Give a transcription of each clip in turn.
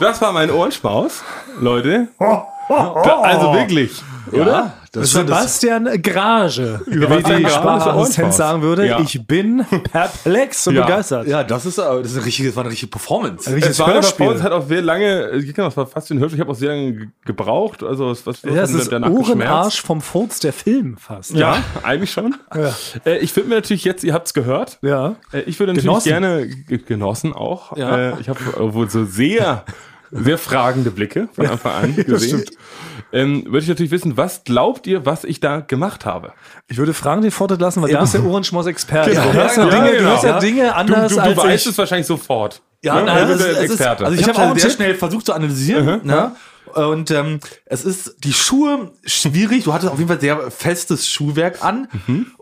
Das war mein Ohrenschmaus, Leute. Da, also wirklich, oder? Das Sebastian Grage, wie die ist sagen würde. Ja. Ich bin perplex und Ja. begeistert. Ja, das ist, äh, das ist eine richtige, das war eine richtige Performance. Ein richtiges Es war Hörspiel. uns hat auch sehr lange, das war fast wie ein Hörspiel, ich habe auch sehr lange ge- gebraucht, also was, was Ja, es ist geschmerzt. Ohrenarsch vom Furz der Film fast. Ja, eigentlich schon. Äh, ich würde mir natürlich jetzt, ihr habt es gehört, Ja. Äh, Ich würde natürlich Genossen. gerne, genossen auch, Ja. äh, ich habe wohl so sehr, sehr fragende Blicke von Anfang an gesehen. Ähm, würde ich natürlich wissen, was glaubt ihr, was ich da gemacht habe? Ich würde Fragen den Vortritt lassen, weil du bist der Ohrenschmaus-Experte. Genau. Du hörst ja, Ja, Dinge, du genau. hörst ja Ja. Dinge Du, anders du, du als weißt ich. es wahrscheinlich sofort. Ja, Ne? nein, Du es bist ist, ist, Experte. also ich, Ich habe hab auch halt einen sehr Tipp. schnell versucht zu analysieren. Ne? Und ähm, es ist die Schuhe schwierig. Du hattest auf jeden Fall sehr festes Schuhwerk an.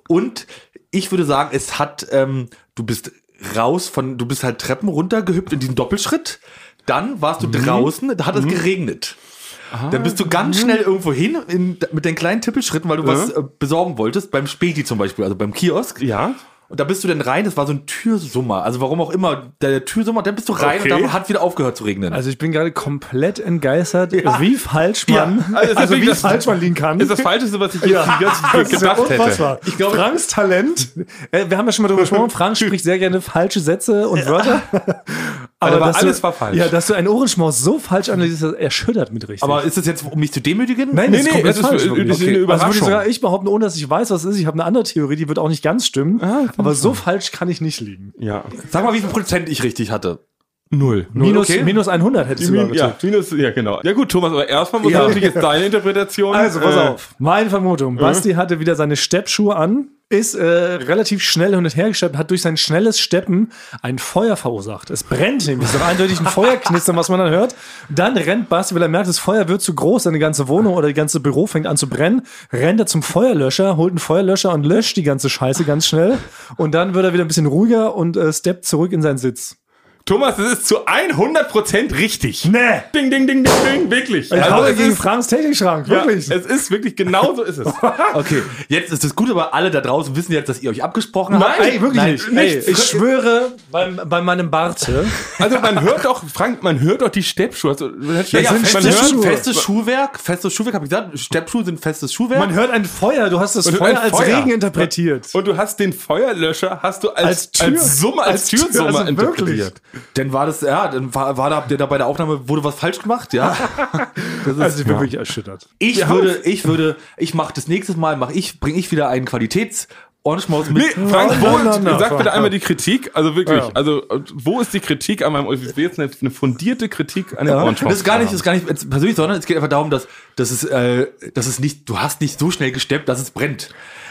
Und ich würde sagen, es hat, ähm, du bist raus von, du bist halt Treppen runtergehüpft in diesen Doppelschritt. Dann warst du draußen, da hat es geregnet. Dann bist du ganz schnell irgendwo hin in, mit den kleinen Tippelschritten, weil du was äh, besorgen wolltest, beim Späti zum Beispiel, also beim Kiosk. ja. Und da bist du dann rein, das war so ein Türsummer. Also warum auch immer, der Türsummer, dann bist du rein Okay. und dann hat wieder aufgehört zu regnen. Also ich bin gerade komplett entgeistert, wie falsch man, Ja, also es ist also wirklich wie das- falsch man liegen kann. Ist das Falscheste, was ich jetzt Ja. ist ja gedacht hätte. Ich glaube, Franks Talent, äh, wir haben ja schon mal darüber gesprochen, Frank spricht sehr gerne falsche Sätze und Wörter. Aber dass alles du, war falsch. Ja, dass du einen Ohrenschmaus so falsch analysierst, das erschüttert mit richtig. Aber ist das jetzt, um mich zu demütigen? Nein, Nee, das ist nee, komplett es ist- falsch. wirklich. ist eine Also würde Überraschung. sogar ich behaupten, ohne dass ich weiß, was es ist. Ich habe eine andere Theorie, die wird auch nicht ganz stimmen. Ah, aber so falsch kann ich nicht liegen. Ja. Sag mal, wie viel Prozent ich richtig hatte. Null. Minus, okay. minus 100 hättest du da Ja, minus, ja, genau. Ja gut, Thomas, aber erstmal muss Ja. natürlich jetzt deine Interpretation. Also, pass äh, auf. Meine Vermutung. Basti hatte wieder seine Steppschuhe an, ist äh, relativ schnell hin und her gesteppt, hat durch sein schnelles Steppen ein Feuer verursacht. Es brennt nämlich. Doch eindeutig ein Feuerknistern, was man dann hört. Dann rennt Basti, weil er merkt, das Feuer wird zu groß, seine ganze Wohnung oder die ganze Büro fängt an zu brennen, rennt er zum Feuerlöscher, holt einen Feuerlöscher und löscht die ganze Scheiße ganz schnell. Und dann wird er wieder ein bisschen ruhiger und äh, steppt zurück in seinen Sitz. Thomas, das ist zu 100% richtig. Nee! Ding, ding, ding, ding, ding, wirklich. Ich es gegen ist, Franks Technikschrank, ja, wirklich. es ist wirklich, genau so ist es. Okay, jetzt ist es gut, aber alle da draußen wissen jetzt, dass ihr euch abgesprochen habt. Ey, wirklich Nein, nicht. Ey, nichts. ich schwöre bei, bei meinem Barte. Also man hört doch, Frank, man hört doch die Steppschuhe. Also, Ja, ja, man festes, hört, Schuh, festes Schuhwerk, festes Schuhwerk, habe ich gesagt, Steppschuhe sind festes Schuhwerk. Man hört ein Feuer, du hast das Feuer als Feuer. Regen interpretiert. Und du hast den Feuerlöscher, hast du als, Als Tür- als Summe, als, als Tür- Türsumme also interpretiert. Dann war das, ja, dann war, war da, da bei der Aufnahme, wurde was falsch gemacht, ja. Das ist, Also ich bin wirklich erschüttert. ich würde, ich würde, ich mache das nächste Mal, mache ich, bringe ich wieder einen Qualitäts Ohrenschmaus mit. Nee, Frank, wo, Na, na, na, sag bitte einmal die Kritik, also wirklich, Ja. also wo ist die Kritik an meinem, ich will jetzt eine, eine fundierte Kritik an dem Ohrenschmaus. Das ist gar nicht, das ist gar nicht persönlich, sondern es geht einfach darum, dass, dass es, äh, dass es nicht, du hast nicht so schnell gesteppt, dass es brennt.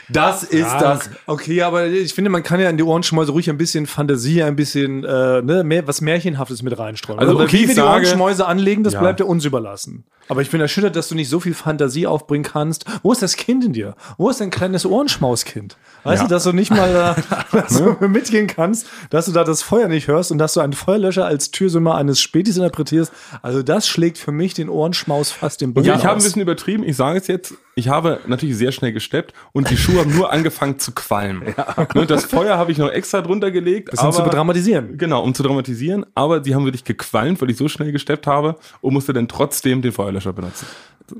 Das ist das. Okay, aber ich finde, man kann ja in die Ohrenschmäuse ruhig ein bisschen Fantasie, ein bisschen äh, ne, mehr, was Märchenhaftes mit reinstreuen. Also, Also, okay, wie wir die Ohrenschmäuse anlegen, das Ja. bleibt ja uns überlassen. Aber ich bin erschüttert, dass du nicht so viel Fantasie aufbringen kannst. Wo ist das Kind in dir? Wo ist dein kleines Ohrenschmauskind? Weißt Ja. du, dass du nicht mal da, du mitgehen kannst, dass du da das Feuer nicht hörst und dass du einen Feuerlöscher als Türsummer eines Spätis interpretierst? Also das schlägt für mich den Ohrenschmaus fast im Boden Ja, ich habe ein bisschen übertrieben. Ich sage es jetzt. Ich habe natürlich sehr schnell gesteppt und die Schuhe haben nur angefangen zu qualmen. Ne, Das Feuer habe ich noch extra drunter gelegt. bisschen zu dramatisieren. Genau, um zu dramatisieren. Aber die haben wirklich gequalmt, weil ich so schnell gesteppt habe und musste dann trotzdem den Feuerlöscher benutzen.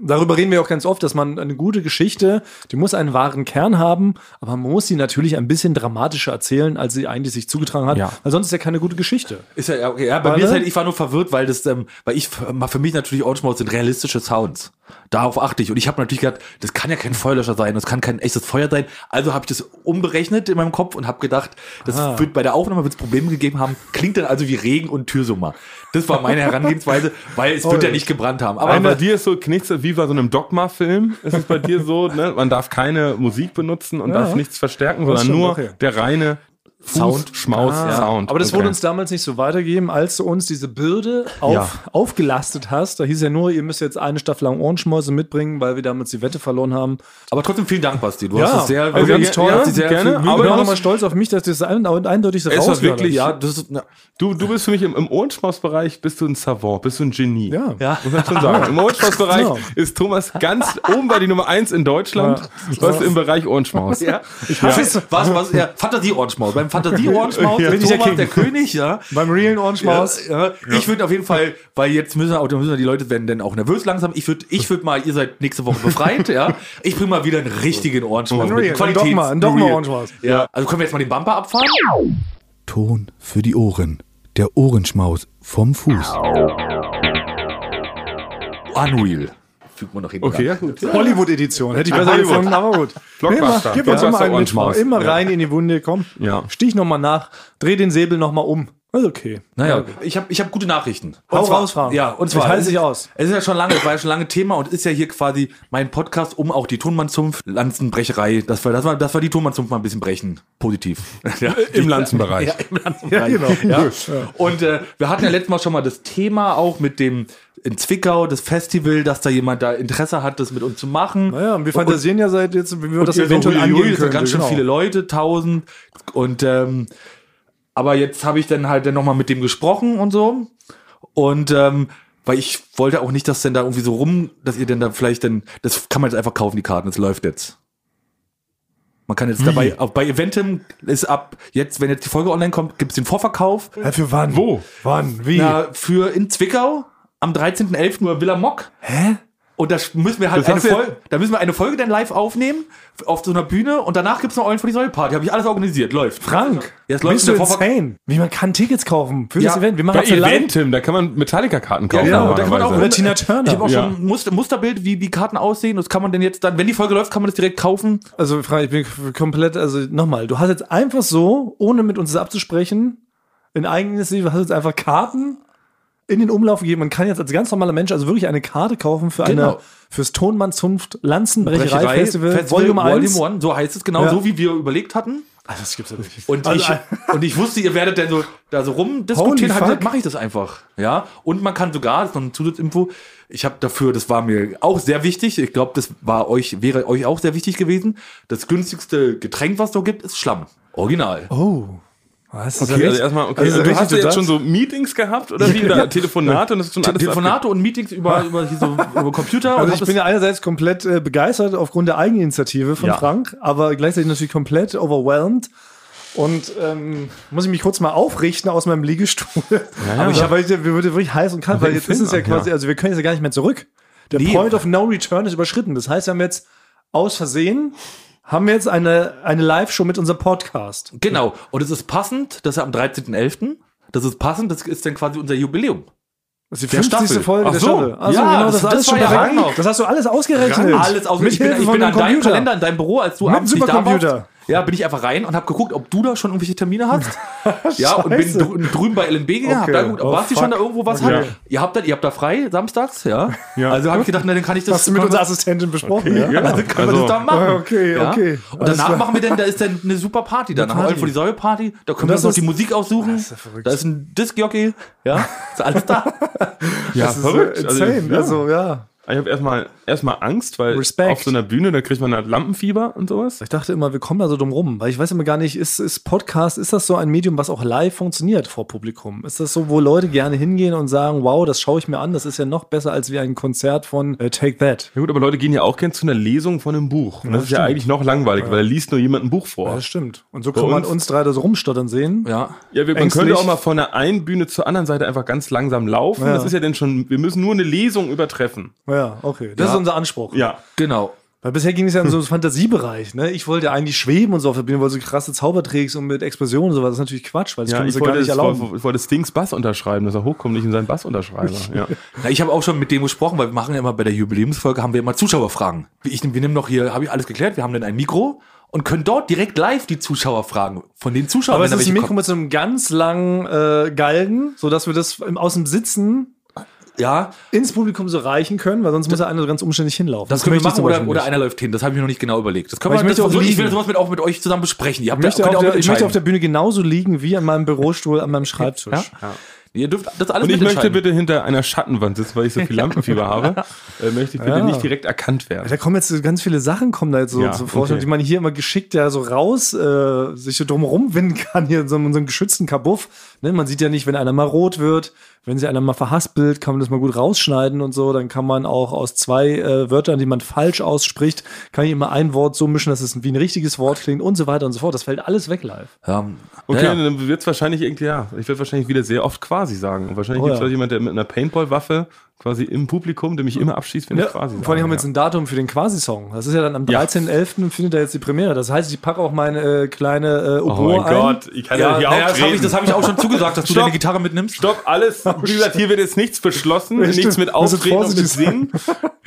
Darüber reden wir auch ganz oft, dass man eine gute Geschichte, die muss einen wahren Kern haben, aber man muss sie natürlich ein bisschen dramatischer erzählen, als sie eigentlich sich zugetragen hat, Ja. weil sonst ist ja keine gute Geschichte. Ist ja, ja, okay, ja bei Warte. mir ist halt, ich war nur verwirrt, weil das, ähm, weil ich, für mich natürlich Ohrenschmaus sind realistische Sounds. Darauf achte ich. Und ich habe natürlich gedacht, das kann ja kein Feuerlöscher sein, das kann kein echtes Feuer sein. Also habe ich das umberechnet in meinem Kopf und habe gedacht, das wird bei der Aufnahme wird es Probleme gegeben haben, klingt dann also wie Regen und Türsummer. Das war meine Herangehensweise, weil es wird ja nicht gebrannt haben. Aber Aber bei dir ist so nichts wie bei so einem Dogma-Film. Ist es bei dir so, ne? Man darf keine Musik benutzen und darf nichts verstärken, sondern nur ja. der reine Sound, Schmaus, Sound. Aber das Okay. wurde uns damals nicht so weitergeben, als du uns diese Bürde auf, Ja. aufgelastet hast. Da hieß ja nur, ihr müsst jetzt eine Staffel lang Ohrenschmäuse mitbringen, weil wir damals die Wette verloren haben. Aber trotzdem vielen Dank, Basti. Du Ja, hast es sehr, also ganz ja, toll. dich sehr Gerne, viel aber ich bin auch du nochmal stolz auf mich, dass das ein, eindeutig so raus wirklich- Ja, das ist, ja. Du, du bist für mich im, im Ohrenschmaus-Bereich bist du ein Savant, bist du ein Genie. Ja. Ja. Muss man schon sagen. Im Ohrenschmaus-Bereich Ja. ist Thomas ganz oben bei die Nummer eins in Deutschland, was im Bereich Ohrenschmaus. Ja. Was, was, was, ja, Fantasie-Ohrenschmaus. Beim beim Fantasie-Ohrenschmaus Ja. bin Bin ich ich der der. König, ja. Beim realen Orange Maus. Ja, ja. Ich würde auf jeden Fall, weil jetzt müssen, auch, müssen die Leute werden dann auch nervös langsam. Ich würde ich würd mal, ihr seid nächste Woche befreit, ja. Ich bringe mal wieder einen richtigen Ohrenschmaus. Ein mit Real, ein Dogma, ein Dogma. Orange Maus. Ja. Also können wir jetzt mal den Bumper abfahren? Ton für die Ohren. Der Ohrenschmaus vom Fuß. Unreal. Fügt man noch hinten Okay, ja, ran. gut. Hollywood-Edition. Hätte ich besser Hollywood. gefunden, aber gut. Blockbuster. Immer, gib uns Blockbuster immer einen mit. Maus. Immer Ja. rein in die Wunde, komm. Ja. Stich nochmal nach. Dreh den Säbel nochmal um. Ist okay. Naja, ich habe ich hab gute Nachrichten. Hau Und zwar- raus, Frank. Ja, und Ich zwar. halte es dich ist- aus. Es ist ja schon lange, es war ja schon lange Thema und ist ja hier quasi mein Podcast, um auch die Tonmannzunft, Lanzenbrecherei, dass wir, dass wir, dass wir die Tonmannzunft mal ein bisschen brechen. Positiv. Ja. Im Lanzenbereich. Ja, im Lanzenbereich. Ja, genau. Ja. Und äh, wir hatten ja letztes Mal schon mal das Thema auch mit dem in Zwickau, das Festival, dass da jemand da Interesse hat, das mit uns zu machen. Naja, und wir fantasieren ja seit jetzt, wie wir das Und so, eventuell huiuiui, angehen es sind ganz schön genau. viele Leute, tausend. Und ähm, aber jetzt habe ich dann halt dann nochmal mit dem gesprochen und so. Und ähm, weil ich wollte auch nicht, dass denn da irgendwie so rum, dass ihr denn da vielleicht dann, das kann man jetzt einfach kaufen, die Karten, das läuft jetzt. Man kann jetzt dabei, auch bei Eventim ist ab jetzt, wenn jetzt die Folge online kommt, gibt's den Vorverkauf. Ja, für wann? Wo? Wann? Wie? Na, für in Zwickau am 13.11. Uhr Villa Mock. Hä? Und da müssen wir halt eine Folge, da müssen wir eine Folge dann live aufnehmen auf so einer Bühne und danach gibt's noch Eulen für die Säule Party. Habe ich alles organisiert, läuft. Frank, Jetzt läuft bist du insane? Wie man kann Tickets kaufen für Ja, das Event. Wir machen Bei das ja live. Eventim, da kann man Metallica-Karten kaufen. genau, da kann man auch. Oder Tina Turner. Ich habe auch Ja. schon ein Muster, Musterbild, wie die Karten aussehen. Das kann man denn jetzt dann, wenn die Folge läuft, kann man das direkt kaufen. Also, Frank, ich bin komplett, also nochmal, du hast jetzt einfach so, ohne mit uns das abzusprechen, in Eigeninitiative, du hast jetzt einfach Karten in den Umlauf gegeben. Man kann jetzt als ganz normaler Mensch also wirklich eine Karte kaufen für Genau. eine, fürs Tonmann-Zunft Lanzenbrecherei Festival, Volume Volume 1. One, so heißt es genau, Ja. so wie wir überlegt hatten. Also, das gibt's ja nicht. Und, Also, ich, und ich wusste, ihr werdet dann so da so rumdiskutieren, gesagt, fuck. mache ich das einfach. Ja. Und man kann sogar, das ist noch eine Zusatzinfo, ich habe dafür, das war mir auch sehr wichtig, ich glaube, das war euch, wäre euch auch sehr wichtig gewesen. Das günstigste Getränk, was es so gibt, ist Schlamm. Original. Oh. Was? Okay, also erstmal, okay. Also du richtig hast ja jetzt das? schon so Meetings gehabt oder wie? Oder Telefonate und das ist schon alles Telefonate und Meetings über, über, hier so, über Computer. Also ich bin ja einerseits komplett äh, begeistert aufgrund der Eigeninitiative von Ja. Frank, aber gleichzeitig natürlich komplett overwhelmed. Und ähm, muss ich mich kurz mal aufrichten aus meinem Liegestuhl. aber ich habe mir wirklich heiß und kalt, weil jetzt ist es ja quasi, ja. also wir können jetzt ja gar nicht mehr zurück. Der Nee. Point of No Return ist überschritten. Das heißt, wir haben jetzt aus Versehen haben wir jetzt eine, eine Live-Show mit unserem Podcast. Genau. Und es ist passend, das ist am 13.11. Das ist passend, das ist dann quasi unser Jubiläum. Das ist die Der 50. Staffel. Folge Ach der so. Staffel. Also Ja, genau, das, das- ist alles schon berechnet. Das hast du alles ausgerechnet. Alles aus. Mit ich bin, ich bin an deinem Computer. Kalender, in deinem Büro, als du Mit abends nicht da Supercomputer. warst. Ja, bin ich einfach rein und habe geguckt, ob du da schon irgendwelche Termine hast. ja, und bin drü drüben bei LNB gegangen, hab Okay. da geguckt, ob Oh, Basti schon da irgendwo was Okay. hat. Ihr habt, da, ihr habt da frei, samstags, ja. Ja. Also habe ich gedacht, na, dann kann ich das. Hast du mit unserer Assistentin besprochen? Okay, ja. also können wir Also- das da machen. Okay, ja? okay. Und Alles danach klar. machen wir dann, da ist dann eine super Party danach. Party. Eulen vor die Säule Party. Da können wir das uns noch ist- die Musik aussuchen. ist ja verrückt. da ist ein Disc-Jockey. Ja, ist alles da. Ja, Das ist äh, insane. ja. Also, ja. Ich habe erstmal erstmal Angst, weil Respekt. auf so einer Bühne, da kriegt man halt Lampenfieber und sowas. Ich dachte immer, wir kommen da so drum rum, weil ich weiß immer gar nicht, ist, ist Podcast, ist das so ein Medium, was auch live funktioniert vor Publikum? Ist das so, wo Leute gerne hingehen und sagen, wow, das schaue ich mir an, das ist ja noch besser als wie ein Konzert von äh, Take That. Ja gut, aber Leute gehen ja auch gern zu einer Lesung von einem Buch. Und das, ist ja stimmt. eigentlich noch langweilig, weil da liest nur jemand ein Buch vor. Ja, das stimmt. Und so kann man uns- uns drei da so rumstottern sehen. Ja. Ja, wir, man könnte auch mal von der einen Bühne zur anderen Seite einfach ganz langsam laufen. Ja. Das ist ja dann schon, wir müssen nur eine Lesung übertreffen. Ja, okay. Das Ja. ist unser Anspruch. Ja. Genau. Weil bisher ging es ja in so einen Fantasiebereich. Ne? Ich wollte ja eigentlich schweben und so auf der Bühne, weil so krasse Zaubertricks und mit Explosionen und sowas. Das ist natürlich Quatsch, weil das Ja, können ich sie gar wollte, nicht das, erlauben. wollte, ich wollte Stings Bass unterschreiben, dass er hochkommt, nicht in seinen Bass unterschreibe. Ja. Na, ich habe auch schon mit dem gesprochen, weil wir machen ja immer bei der Jubiläumsfolge, haben wir immer Zuschauerfragen. Ich, wir nehmen noch hier, habe ich alles geklärt, wir haben dann ein Mikro und können dort direkt live die Zuschauer fragen. Von den Zuschauern, Aber es ist ein Mikro mit so einem ganz langen äh, Galgen, sodass wir das im, aus dem Sitzen. Ja, ins Publikum so reichen können, weil sonst muss ja einer so ganz umständlich hinlaufen. das können wir möchte machen oder, oder einer läuft hin. Das habe ich mir noch nicht genau überlegt. Das können wir, ich möchte das, auch so, ich will sowas mit, auch mit euch zusammen besprechen. Ihr habt Ich möchte, da, auf ihr der, ich möchte auf der Bühne genauso liegen wie an meinem Bürostuhl an meinem Schreibtisch. Ja? Ihr dürft das alles Und ich möchte bitte hinter einer Schattenwand sitzen, weil ich so viel Lampenfieber habe. Äh, möchte ich bitte Ja. nicht direkt erkannt werden. Da kommen jetzt so ganz viele Sachen, kommen da jetzt so Ja, zum Vorschein, okay. die man hier immer geschickt ja so raus, äh, sich so drumherum winden kann, hier in so, einem- so einem geschützten Kabuff. Ne? Man sieht ja nicht, wenn einer mal rot wird, wenn sie einer mal verhaspelt, kann man das mal gut rausschneiden und so. Dann kann man auch aus zwei äh, Wörtern, die man falsch ausspricht, kann ich immer ein Wort so mischen, dass es wie ein richtiges Wort klingt und so weiter und so fort. Das fällt alles weg live. Ja. Okay, Ja, ja. dann wird's wahrscheinlich irgendwie, ja, ich werde wahrscheinlich wieder sehr oft quasi sagen. Und wahrscheinlich Oh, gibt's ja. da jemand, der mit einer Paintball-Waffe quasi im Publikum, der mich immer abschießt, wenn Ja, ich quasi vor allem haben wir jetzt sage. ein Datum für den Quasi-Song. Das ist ja dann am Ja. 13.11. findet da jetzt die Premiere. Das heißt, ich packe auch meine äh, kleine äh, Oh Oboe mein ein. Gott, ich kann ja, Ja, hier naja, das habe ich, das hab ich auch schon zugesagt, dass du Stopp. deine Gitarre mitnimmst. Stopp, alles. Wie gesagt, hier wird jetzt nichts beschlossen, Ja, nichts mit Wir müssen Auftreten und mit Singen.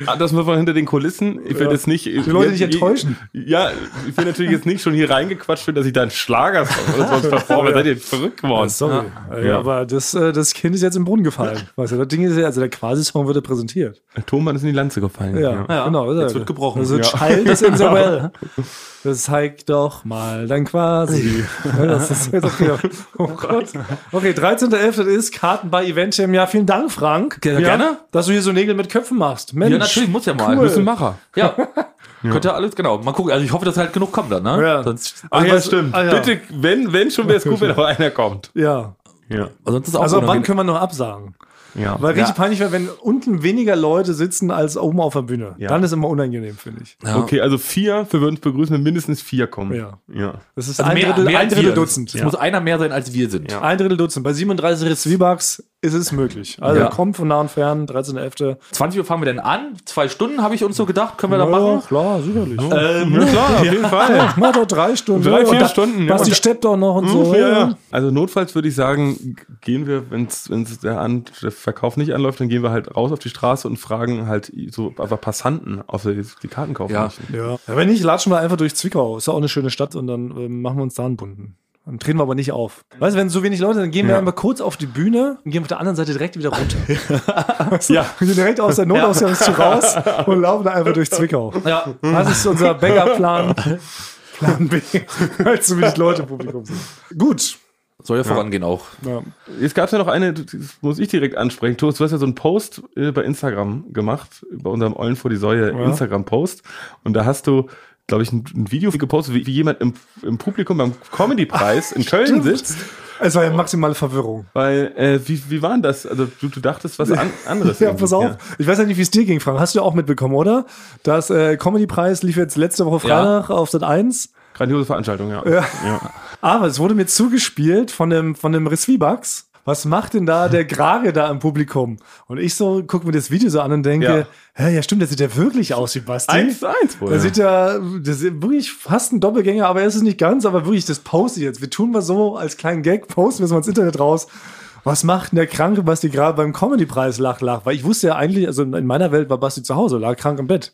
Ah, Das muss man hinter den Kulissen. Ich will Ja. jetzt nicht. Die Leute nicht enttäuschen. Ja, ich will natürlich jetzt nicht schon hier reingequatscht werden, dass ich da einen Schlager oder sowas performe. Seid ihr verrückt geworden? Sorry. Ja. Aber das, äh, das Kind ist jetzt im Brunnen gefallen. Weißt du, das Ding ist ja, also der Quasi-Song wurde präsentiert. Thomann ist in die Lanze gefallen. Ja, Ja. genau. Jetzt wird gebrochen. Also Ja. Child is in the well. Das zeigt doch mal dann quasi. Ja, das ist jetzt okay. Oh Gott. Okay, 13.11. ist Karten bei Eventim. Ja, vielen Dank, Frank. Ja, gerne. Dass du hier so Nägel mit Köpfen machst. Mensch. Ja, natürlich, muss ja mal. Cool. Bist ein Macher. Ja. Könnte alles, genau. Mal gucken. Also ich hoffe, dass halt genug kommt dann, ne? Ja. Sonst, Ach ja, was- stimmt. ah, ja. Bitte, wenn, wenn schon wäre es gut, wenn noch einer kommt. Ja. Ja. sonst ist auch Also ab wann können wir noch absagen? Ja. Weil richtig Ja. peinlich wäre, wenn unten weniger Leute sitzen als oben auf der Bühne. Ja. Dann ist immer unangenehm, finde ich. Ja. Okay, also vier, wir würden uns begrüßen, wenn mindestens vier kommen. Ja. Ja. Das ist Also ein mehr, Drittel, mehr ein Drittel. Dutzend. Es muss einer mehr sein, als wir sind. Ja. Ein Drittel Dutzend. Bei 37 Zwiebax ist es möglich. Also Ja. kommt von nah und fern, 13.11. 20 Uhr fangen wir denn an. Zwei Stunden habe ich uns so gedacht. Können wir da machen? klar, sicherlich. Ähm, Ja, klar, auf jeden Fall. Mach doch drei Stunden. Drei, vier Und Stunden, ja. Basti Und- steppt doch noch und so. Ja, ja. Also notfalls würde ich sagen, gehen wir, wenn es der, An der Verkauf nicht anläuft, dann gehen wir halt raus auf die Straße und fragen halt so einfach Passanten, ob sie die Karten kaufen Ja. möchten. Ja. ja. Wenn nicht, latschen wir einfach durch Zwickau. Ist ja auch eine schöne Stadt und dann ähm, machen wir uns da einen bunten. Dann treten wir aber nicht auf. Weißt du, wenn so wenig Leute, dann gehen wir Ja. einfach kurz auf die Bühne und gehen auf der anderen Seite direkt wieder runter. Ja. Wir gehen direkt aus der Notausgangstür raus und laufen da einfach durch Zwickau. ja. Das ist unser Backup-Plan. Plan B, weil zu wenig Leute im Publikum sind. Gut. Soll ja vorangehen auch. Ja. Jetzt gab es ja noch eine, das muss ich direkt ansprechen. Thomas, du hast ja so einen Post äh, bei Instagram gemacht, bei unserem Eulen vor die Säue Ja. Instagram-Post. Und da hast du, glaube ich, ein, ein Video gepostet, wie, wie jemand im, im Publikum beim Comedy-Preis in Köln sitzt. Es war ja maximale Verwirrung. Weil, äh, wie, wie war denn das? Also du, du dachtest was an, anderes. Ja, irgendwie. pass auf. Ich weiß ja nicht, wie es dir ging, Frank. Hast du ja auch mitbekommen, oder? Das äh, Comedy-Preis lief jetzt letzte Woche Freitag auf Sat 1. Grandiose Veranstaltung, ja. Ja. ja. Aber es wurde mir zugespielt von dem, von dem Resvibax. Was macht denn da der Grage da im Publikum? Und ich so gucke mir das Video so an und denke, Ja. hä, ja stimmt, der sieht ja wirklich aus wie Basti. Eins zu eins wohl. Der sieht ja, das ist wirklich fast ein Doppelgänger, aber er ist es nicht ganz, aber wirklich, das poste ich jetzt. Wir tun mal so als kleinen Gag, posten wir es mal ins Internet raus. Was macht denn der kranke Basti gerade beim Comedy-Preis lach, lach? Weil ich wusste ja eigentlich, also in meiner Welt war Basti zu Hause, lag krank im Bett.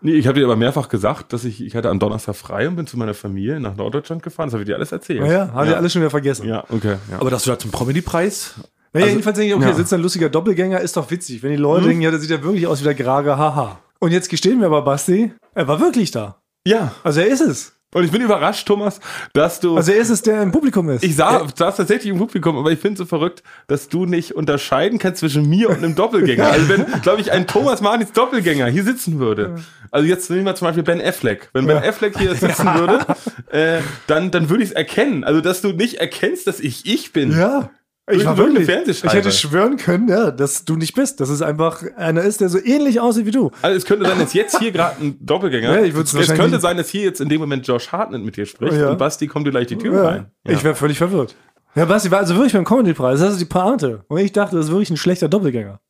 Nee, ich habe dir aber mehrfach gesagt, dass ich, ich hatte am Donnerstag frei und bin zu meiner Familie nach Norddeutschland gefahren. Das habe ich dir alles erzählt. Naja, haben wir alle schon wieder vergessen. Ja, okay. Ja. Aber dass du da zum Comedy-Preis Naja, jedenfalls denke ich, okay, ja. sitzt ein lustiger Doppelgänger, ist doch witzig. Wenn die Leute denken, ja, der sieht ja wirklich aus wie der Grage, haha. Und jetzt gestehen wir aber, Basti, er war wirklich da. ja. Also er ist es. Und ich bin überrascht, Thomas, dass du. Also er ist es, der im Publikum ist. ich sah, saß tatsächlich im Publikum, aber ich finde so verrückt, dass du nicht unterscheiden kannst zwischen mir und einem Doppelgänger. Also wenn, glaube ich, ein Thomas Martins Doppelgänger hier sitzen würde. Also jetzt nehmen wir zum Beispiel Ben Affleck. Wenn Ben Affleck hier sitzen würde, äh, dann, dann würde ich es erkennen. Also dass du nicht erkennst, dass ich ich bin. ja. Ich war wirklich. Ich hätte schwören können, ja, dass du nicht bist. Dass es einfach einer ist, der so ähnlich aussieht wie du. Also es könnte sein, dass jetzt hier gerade ein Doppelgänger. Ja, ich es wahrscheinlich könnte sein, dass hier jetzt in dem Moment Josh Hartnett mit dir spricht Ja. und Basti kommt dir gleich die Tür Ja. rein. Ich wäre völlig verwirrt. Ja, Basti war also wirklich beim Comedy-Preis. Das ist die Pointe. Und ich dachte, das ist wirklich ein schlechter Doppelgänger.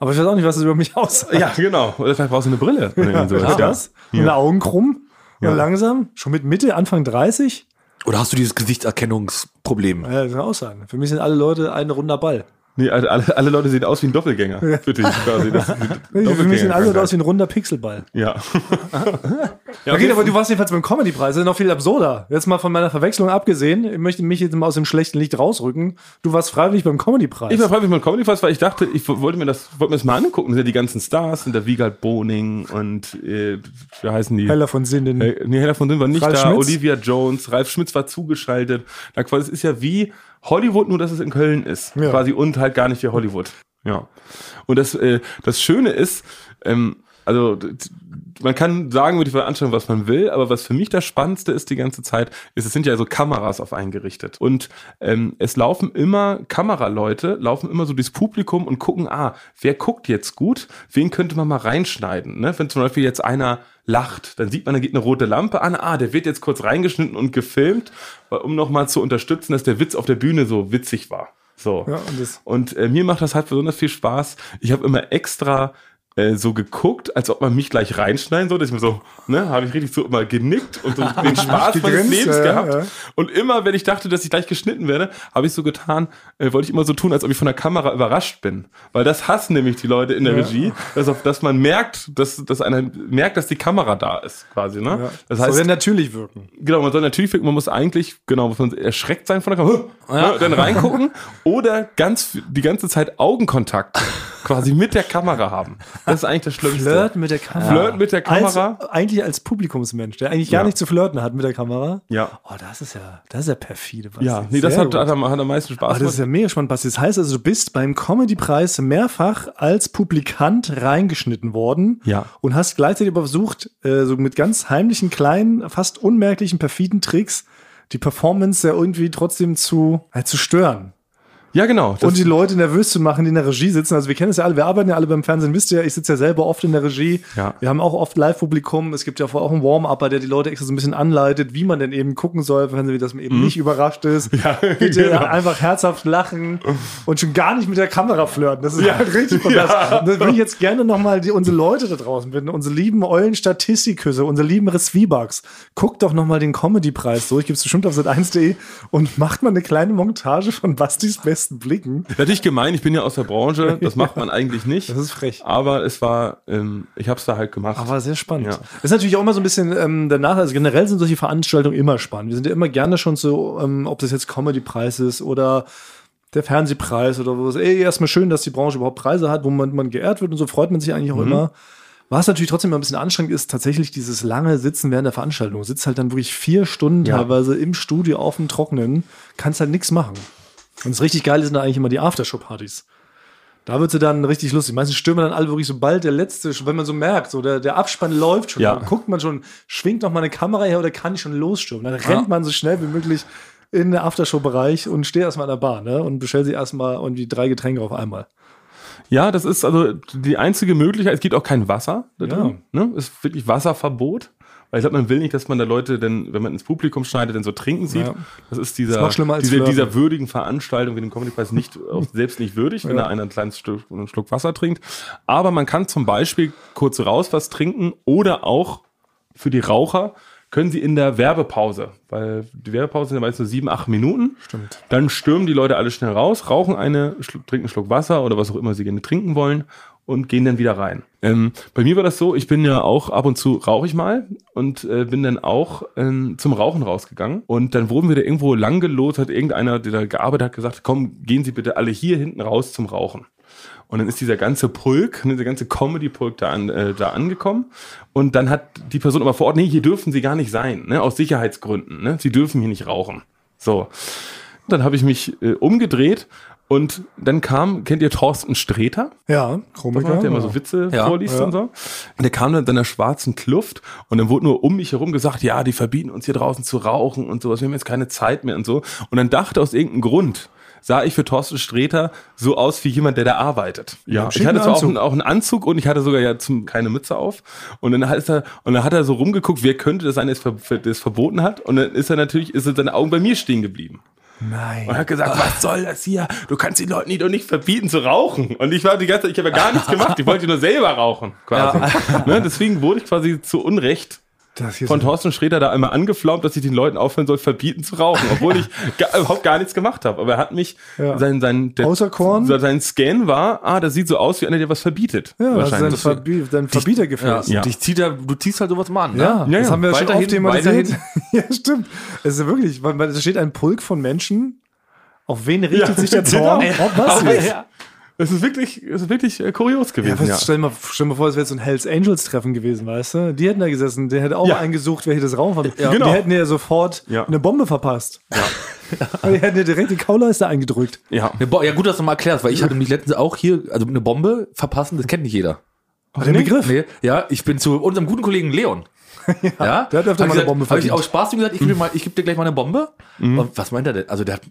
Aber ich weiß auch nicht, was das über mich aussagt. Ja, genau. Oder vielleicht brauchst du eine Brille. Ja, ist das? Und Ja. die Augen krumm. Ja. Und langsam. Schon mit Mitte, Anfang 30. oder hast du dieses Gesichtserkennungsproblem? Ja, das kann auch sein. Für mich sind alle Leute ein runder Ball. Nee, alle, alle Leute sehen aus wie ein Doppelgänger. Für dich quasi. Das, Für mich sind alle Leute aus wie ein runder Pixelball. Ja. ja Okay, aber du warst jedenfalls beim Comedy-Preis. Das ist noch viel absurder. Jetzt mal von meiner Verwechslung abgesehen. Ich möchte mich jetzt mal aus dem schlechten Licht rausrücken. Du warst freiwillig beim Comedy-Preis. ich war freiwillig mit Comedy Fest, weil ich dachte, ich wollte mir das, wollte mir das mal angucken. Das sind ja die ganzen Stars, sind der Wiegald Boning und äh, wie heißen die? Heller von Sinnen. Äh, nee, Heller von Sinn war nicht Ralf da. Schmitz? Olivia Jones, Ralf Schmitz war zugeschaltet. Da quasi, es ist ja wie Hollywood, nur dass es in Köln ist. Ja. Quasi und halt gar nicht wie Hollywood. Ja. Und das, äh, das Schöne ist, ähm, also man kann sagen über die Veranstaltung, was man will, aber was für mich das Spannendste ist die ganze Zeit, ist, es sind ja so Kameras auf eingerichtet. Und ähm, es laufen immer Kameraleute, laufen immer so durchs Publikum und gucken, ah, wer guckt jetzt gut, wen könnte man mal reinschneiden. Ne? Wenn zum Beispiel jetzt einer lacht, dann sieht man, da geht eine rote Lampe an, ah, der wird jetzt kurz reingeschnitten und gefilmt, um nochmal zu unterstützen, dass der Witz auf der Bühne so witzig war. So. Ja, und Und äh, mir macht das halt besonders viel Spaß. Ich habe immer extra äh, so geguckt, als ob man mich gleich reinschneiden soll. Dass ich mir so, ne, habe ich richtig so immer genickt und so den Spaß meines Lebens ja, gehabt. ja. Und immer, wenn ich dachte, dass ich gleich geschnitten werde, habe ich so getan, äh, wollte ich immer so tun, als ob ich von der Kamera überrascht bin. Weil das hassen nämlich die Leute in der Regie, dass, auf, dass man merkt, dass, dass einer merkt, dass die Kamera da ist, quasi. Ne? Ja. Das Soll heißt, ja natürlich wirken. Genau, man soll natürlich, man muss eigentlich, genau, muss man erschreckt sein von der Kamera, ne, dann reingucken oder ganz, die ganze Zeit Augenkontakt quasi mit der Kamera haben. Das ist eigentlich das Schlimmste. Flirten mit der Kamera. Flirt mit der Kamera. Als, eigentlich als Publikumsmensch, der eigentlich gar Ja. nicht zu flirten hat mit der Kamera. Ja. Oh, das ist ja, das ist ja perfide. Basti. Ja, nee, das hat, hat, am- hat am meisten Spaß Ah, das ist gemacht. ja mega spannend, Basti. Das heißt also, du bist beim Comedy-Preis mehrfach als Publikant reingeschnitten worden Ja. und hast gleichzeitig aber versucht, äh, so mit ganz heimlichen, kleinen, fast unmerklichen, perfiden Tricks die Performance ja irgendwie trotzdem zu, äh, zu stören. Ja, genau. Das, und die Leute nervös zu machen, die in der Regie sitzen. Also wir kennen es ja alle, wir arbeiten ja alle beim Fernsehen, wisst ihr, ich sitze ja selber oft in der Regie. Ja. Wir haben auch oft Live-Publikum. Es gibt ja auch einen Warm-Upper, der die Leute extra so ein bisschen anleitet, wie man denn eben gucken soll, wenn sie, dass man eben nicht überrascht ist. Mhm. Ja, Bitte genau. einfach herzhaft lachen und schon gar nicht mit der Kamera flirten. Das ist Ja. halt richtig fantastisch. Da würde ich jetzt gerne nochmal unsere Leute da draußen bitten, unsere lieben Eulen Statistikküsse, unsere lieben Resvibugs. Guckt doch nochmal den Comedy-Preis durch, gibt's bestimmt auf sat1.de und macht mal eine kleine Montage von Bastis besten Blicken. natürlich gemein, ich bin ja aus der Branche, das macht man eigentlich nicht. Das ist frech. Aber es war, ähm, ich habe es da halt gemacht. Aber sehr spannend. Ja. Das ist natürlich auch immer so ein bisschen ähm, danach, also generell sind solche Veranstaltungen immer spannend. Wir sind ja immer gerne schon so, ähm, ob das jetzt Comedy-Preis ist oder der Fernsehpreis oder was. Ey, erstmal schön, dass die Branche überhaupt Preise hat, wo man, man geehrt wird und so freut man sich eigentlich auch immer. Was natürlich trotzdem immer ein bisschen anstrengend ist, tatsächlich dieses lange Sitzen während der Veranstaltung. Du sitzt halt dann wirklich vier Stunden Ja. teilweise im Studio auf dem Trockenen, kannst halt nichts machen. Und das richtig geil sind da eigentlich immer die Aftershow-Partys. Da wird sie dann richtig lustig. Meistens stürmen dann alle wirklich, sobald der letzte, wenn man so merkt, so der, der Abspann läuft schon, Ja. dann guckt man schon, schwingt noch mal eine Kamera her oder kann ich schon losstürmen. Dann rennt man so schnell wie möglich in den Aftershow-Bereich und steht erstmal an der Bar ne? und bestellt sich erstmal irgendwie drei Getränke auf einmal. Ja, das ist also die einzige Möglichkeit. Es gibt auch kein Wasser da Ja. drin. Ne? Es ist wirklich Wasserverbot. Weil ich glaube, man will nicht, dass man da Leute, denn, wenn man ins Publikum schneidet, dann so trinken sieht. Ja. Das ist Das dieser, ist noch schlimmer als dieser, würdigen Veranstaltung wie den Comedy-Preis nicht, selbst nicht würdig, wenn Ja. da einer ein kleines Stück, einen Schluck Wasser trinkt. Aber man kann zum Beispiel kurz raus was trinken oder auch für die Raucher können sie in der Werbepause, weil die Werbepause sind ja meist so sieben, acht Minuten. Stimmt. Dann stürmen die Leute alle schnell raus, rauchen eine, trinken einen Schluck Wasser oder was auch immer sie gerne trinken wollen und gehen dann wieder rein. Ähm, bei mir war das so, ich bin ja auch ab und zu rauche ich mal und äh, bin dann auch ähm, zum Rauchen rausgegangen und dann wurden wir da irgendwo lang gelotet, hat irgendeiner, der da gearbeitet hat, gesagt, komm, gehen Sie bitte alle hier hinten raus zum Rauchen. Und dann ist dieser ganze Pulk, ne, dieser ganze Comedy-Pulk da, an, äh, da angekommen. Und dann hat die Person aber vor Ort, nee, hier dürfen sie gar nicht sein, ne, aus Sicherheitsgründen. Ne, sie dürfen hier nicht rauchen. So. Dann habe ich mich äh, umgedreht und dann kam, kennt ihr Thorsten Sträter? Ja, Komiker. der immer so Witze Ja, vorliest ja. und so. Und der kam dann in seiner schwarzen Kluft und dann wurde nur um mich herum gesagt, ja, die verbieten uns hier draußen zu rauchen und sowas, wir haben jetzt keine Zeit mehr und so. Und dann dachte aus irgendeinem Grund, sah ich für Thorsten Sträter so aus wie jemand, der da arbeitet. Ja, ich hatte zwar auch einen, auch einen Anzug und ich hatte sogar ja zum, keine Mütze auf. Und dann hat er, und dann hat er so rumgeguckt, wer könnte das sein, der es ver- der es verboten hat. Und dann ist er natürlich, ist seine Augen bei mir stehen geblieben. Nein. Und hat gesagt, was soll das hier? Du kannst den Leuten doch nicht verbieten zu rauchen. Und ich war die ganze Zeit, ich habe ja gar nichts gemacht. Ich wollte nur selber rauchen, quasi. Ne, deswegen wurde ich quasi zu Unrecht von ist- Thorsten Sträter da einmal angeflaumt, dass ich den Leuten aufhören soll, verbieten zu rauchen, obwohl ich ga, überhaupt gar nichts gemacht habe. Aber er hat mich, Ja. sein, sein, der, Auserkoren? sein Scan war, ah, das sieht so aus wie einer, der was verbietet. ja, das ist dein, wahrscheinlich. Verbi dein Verbietergefäß. Ja. Dich zieht ja, du ziehst halt sowas mal an. Ne? Ja, Ja, das ja. haben wir schon Weiterhin, oft thematisiert. weiterhin. ja, stimmt. Es ist ja wirklich, weil weil da steht ein Pulk von Menschen. Auf wen richtet Ja, sich der Zorn? genau. Auf was ja. Es ist wirklich, es ist wirklich äh, kurios Ja, gewesen, was, ja. Stell, mal, stell mal vor, es wäre jetzt so ein Hells Angels Treffen gewesen, weißt du? Die hätten da gesessen, der hätte auch Ja. eingesucht, wer hier das Raum hat. Ja, genau. Die hätten ja sofort Ja. eine Bombe verpasst. Die hätten dir direkt die Kauleiste eingedrückt. Ja. Ja, gut, dass du mal erklärst, weil ich hatte mich letztens auch hier, also eine Bombe verpassen, das kennt nicht jeder. Den Begriff. Nee, ja, ich bin zu unserem guten Kollegen Leon. Ja, der hat öfter mal eine Bombe Habe ich verdient. aus Spaß ihm gesagt, ich gebe dir, mal- ich geb dir gleich mal eine Bombe. Und was meint er denn? Also der hat,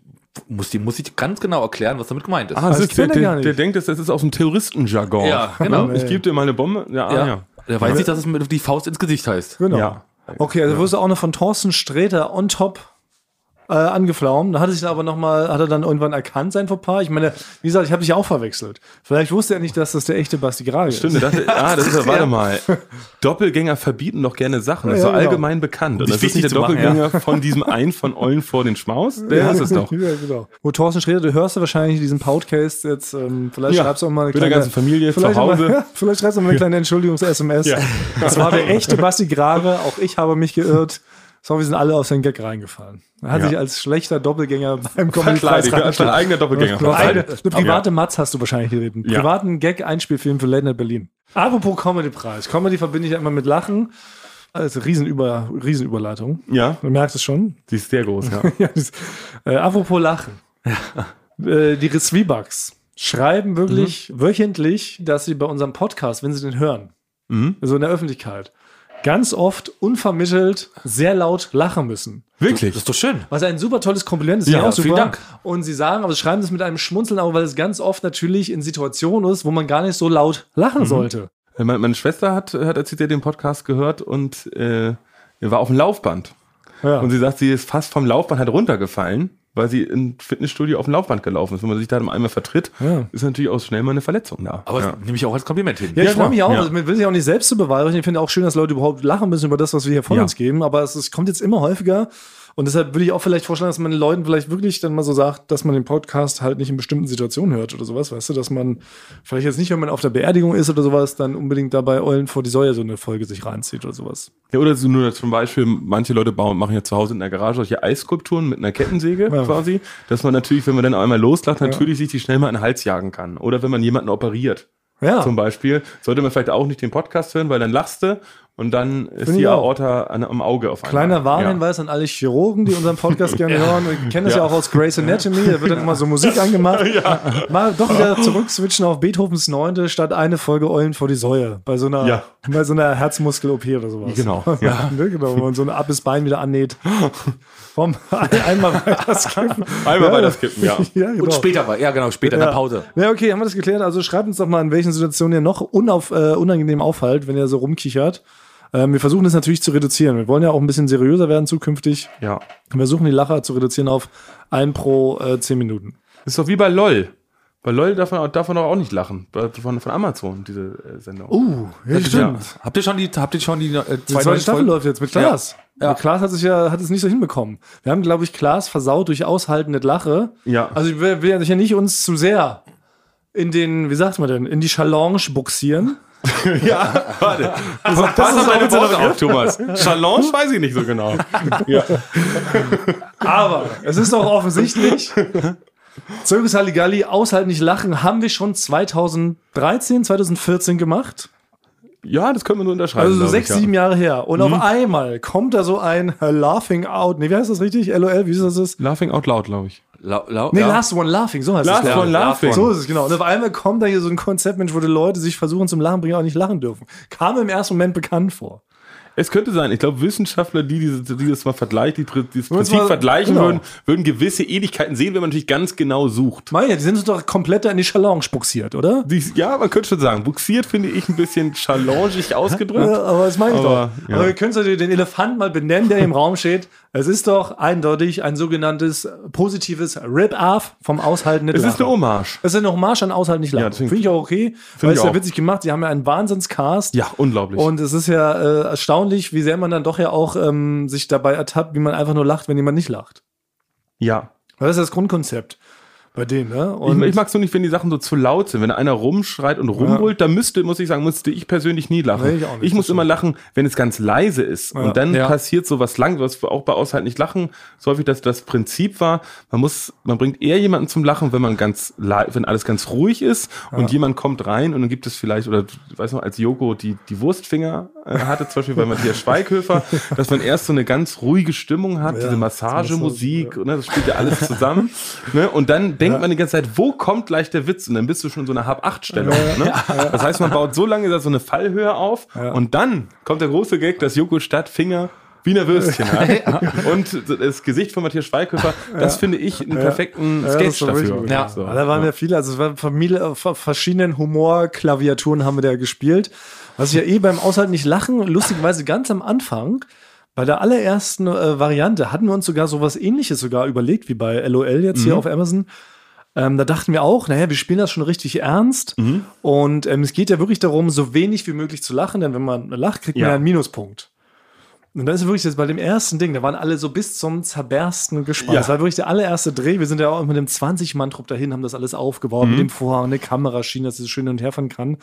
muss, die, muss ich ganz genau erklären, was damit gemeint ist. Ah, das das ist, der, er der, nicht. der denkt, das das ist aus dem Terroristenjargon. Ja, genau. Ich gebe dir mal eine Bombe. Ja, ja. ah, ja. Der weiß nicht, dass es mit die Faust ins Gesicht heißt. Genau. Ja. Okay, also wirst du auch noch von Thorsten Sträter on top äh, angeflaumt. Da hat er sich dann aber nochmal, hat er dann irgendwann erkannt, sein Fauxpas. Ich meine, wie gesagt, ich habe dich auch verwechselt. Vielleicht wusste er nicht, dass das der echte Basti Grage ist. Stimmt, das, ah, das ist ja, warte mal. Doppelgänger verbieten doch gerne Sachen. Das ist Ja, so genau. allgemein bekannt. Und das ist nicht der zu machen, Doppelgänger von diesem einen von Eulen vor den Schmaus. Der ist es doch. Ja, genau. Wo Thorsten Sträter, du hörst ja wahrscheinlich diesen Podcast jetzt, ähm, vielleicht Ja, schreibst du auch mal eine mit der ganzen Familie zu vielleicht Hause. Mal, vielleicht schreibst du mal eine kleine Entschuldigungs-SMS. Ja. Das war der echte Basti Grage, auch ich habe mich geirrt. So, wir sind alle auf seinen Gag reingefallen. Er hat Ja. sich als schlechter Doppelgänger beim Comedy-Preis als dein eigener Doppelgänger. Eine, eine private Matz hast du wahrscheinlich geritten. Ja. Privaten Gag-Einspielfilm für Late Night Berlin. Apropos Comedy-Preis. Comedy verbinde ich ja immer mit Lachen. Also Riesenüber, Riesenüberleitung. Ja, Du merkst es schon. sie ist sehr groß, ja. Ja, das, äh, apropos Lachen. Äh, die Rizwi-Bugs schreiben wirklich Mhm. wöchentlich, dass sie bei unserem Podcast, wenn sie den hören, Mhm. so in der Öffentlichkeit, ganz oft unvermittelt sehr laut lachen müssen. Wirklich? Das ist doch schön. Was ein super tolles Kompliment ist. Ja, auch super. vielen Dank. Und sie sagen, aber sie schreiben das mit einem Schmunzeln, auch weil es ganz oft natürlich in Situationen ist, wo man gar nicht so laut lachen Mhm. sollte. Meine, meine Schwester hat, hat erzählt, sie hat den Podcast gehört und äh, war auf dem Laufband. Ja. Und sie sagt, sie ist fast vom Laufband halt runtergefallen, weil sie im Fitnessstudio auf dem Laufband gelaufen ist. Wenn man sich da einmal vertritt, Ja. ist natürlich auch schnell mal eine Verletzung da. Aber ja. das nehme ich auch als Kompliment hin. Ja, ich freue mich auch. Ja. Also, man will sich auch nicht selbst zu beweihräuchern. Ich finde auch schön, dass Leute überhaupt lachen müssen über das, was wir hier von Ja. uns geben. Aber es, es kommt jetzt immer häufiger. Und deshalb würde ich auch vielleicht vorschlagen, dass man den Leuten vielleicht wirklich dann mal so sagt, dass man den Podcast halt nicht in bestimmten Situationen hört oder sowas, weißt du, dass man vielleicht jetzt nicht, wenn man auf der Beerdigung ist oder sowas, dann unbedingt dabei Eulen vor die Säue so eine Folge sich reinzieht oder sowas. Ja, oder so nur zum Beispiel, manche Leute bauen, machen ja zu Hause in der Garage solche Eisskulpturen mit einer Kettensäge Ja. quasi, dass man natürlich, wenn man dann einmal loslacht, natürlich sich die schnell mal in den Hals jagen kann. Oder wenn man jemanden operiert. Ja. Zum Beispiel, sollte man vielleicht auch nicht den Podcast hören, weil dann lachst du und dann ist Finde die. Aorta an, am Auge auf einmal. Kleiner Warnhinweis an alle Chirurgen, die unseren Podcast gerne hören. Wir kennen das ja. Ja. auch aus Grey's Anatomy. Da wird dann immer so Musik angemacht. Mal doch wieder zurückswitchen auf Beethovens Neunte statt eine Folge Eulen vor die Säue. Bei so einer, Ja. bei so einer Herzmuskel-OP oder sowas. Genau, Ja. ne, genau. Wo man so ein abes Bein wieder annäht. Vom einmal weiter skippen. Einmal weiter skippen, ja. ja genau. Und später war, ja genau, später in der Ja. Pause. Ja, okay, haben wir das geklärt. Also schreibt uns doch mal, in welchen Situationen ihr noch unauf, äh, unangenehm auffällt, wenn ihr so rumkichert. Ähm, wir versuchen das natürlich zu reduzieren. Wir wollen ja auch ein bisschen seriöser werden zukünftig. Ja. Wir versuchen die Lacher zu reduzieren auf ein pro äh, zehn Minuten. Ist doch wie bei LOL. Bei LOL darf man, darf man auch nicht lachen. Bei- Von, von Amazon, diese äh, Sendung. Uh, ja, stimmt. Habt ihr schon die, habt ihr schon die äh, Die zwei zweite neuen Staffel Folgen? läuft jetzt mit Klaas. Ja. Aber Klaas hat sich ja, hat es nicht so hinbekommen. Wir haben, glaube ich, Klaas versaut durch Aushalten nicht Lache. Ja. Also ich will, will ja nicht uns zu sehr in den, wie sagt man denn, in die Challenge buxieren. Ja, warte. Also, das pass ist deine Worte auf, Thomas. Challenge weiß ich nicht so genau. Ja. Aber es ist doch offensichtlich. Zirkus Halligalli, aushalten nicht lachen, haben wir schon 2013, 2014 gemacht. ja, das können wir nur unterschreiben. Also so sechs, ich, ja. sieben Jahre her. Und auf einmal kommt da so ein Laughing Out. Nee, wie heißt das richtig? LOL, wie ist das? Laughing out loud, glaube ich. Lau, lau, Nee, ja. Last One Laughing, so heißt Last es. One Laughing. So ist es, genau. Und auf einmal kommt da hier so ein Konzept, Mensch, wo die Leute sich versuchen zum Lachen bringen, aber nicht lachen dürfen. Kam im ersten Moment bekannt vor. Es könnte sein, ich glaube, Wissenschaftler, die dieses, die das mal vergleicht, die dieses Prinzip mal- vergleichen genau. würden, würden gewisse Ähnlichkeiten sehen, wenn man natürlich ganz genau sucht. Meier, die sind uns doch komplett da in die Challenge buxiert, oder? Die, ja, man könnte schon sagen, buxiert finde ich ein bisschen challengig ausgedrückt. Ja, aber das meine ich Aber, doch. ja. Aber wir können so den Elefant mal benennen, der im Raum steht. Es ist doch eindeutig ein sogenanntes positives Rip-Off vom Aushalten nicht Es ist eine. Hommage. Es ist eine Hommage an Aushalten nicht lachen. Ja, Finde ich auch okay, weil es ja witzig gemacht. Sie haben ja einen Wahnsinnscast. Ja, unglaublich. Und es ist ja äh, erstaunlich, wie sehr man dann doch ja auch ähm, sich dabei ertappt, wie man einfach nur lacht, wenn jemand nicht lacht. ja. Das ist das Grundkonzept. Bei denen, ne? Ich, Und ich mag es nur nicht, wenn die Sachen so zu laut sind. Wenn einer rumschreit und rumbrüllt, da müsste, muss ich sagen, musste ich persönlich nie lachen. Nee, ich auch nicht, muss das immer lachen, wenn es ganz leise ist. Und dann Ja. passiert so was lang, was auch bei Aushalt nicht lachen, so häufig, dass das Prinzip war, man muss, man bringt eher jemanden zum Lachen, wenn man ganz, wenn alles ganz ruhig ist und jemand kommt rein und dann gibt es vielleicht, oder, weiß noch, als Joko die, die Wurstfinger äh, hatte, zum Beispiel bei Matthias Schweighöfer, dass man erst so eine ganz ruhige Stimmung hat, diese Massagemusik, ne, das spielt ja alles zusammen. ne, und dann denkt man die ganze Zeit, wo kommt gleich der Witz? Und dann bist du schon in so einer Hab-8-Stellung. Ne? Das heißt, man baut so lange da so eine Fallhöhe auf und dann kommt der große Gag, dass Joko statt Finger Wiener Würstchen hat. Und das Gesicht von Matthias Schweighöfer, das finde ich einen perfekten Ja, Sketch wirklich dafür. gut. Ja. So. Ja, da waren ja viele, also es waren Familie, äh, ver- verschiedenen Humorklaviaturen haben wir da gespielt. Was ich ja eh beim Aushalten nicht lachen, lustigerweise ganz am Anfang, bei der allerersten äh, Variante hatten wir uns sogar sowas ähnliches sogar überlegt, wie bei LOL jetzt hier auf Amazon. Ähm, da dachten wir auch, naja, wir spielen das schon richtig ernst. Und ähm, es geht ja wirklich darum, so wenig wie möglich zu lachen, denn wenn man lacht, kriegt man Ja. ja einen Minuspunkt. Und dann ist wirklich jetzt bei dem ersten Ding, da waren alle so bis zum Zerbersten gespannt. Ja. Das war wirklich der allererste Dreh. Wir sind ja auch mit einem 20-Mann-Trupp dahin, haben das alles aufgebaut, Mhm. mit dem Vorhang, eine Kameraschiene, dass es schön hin und her fahren kann.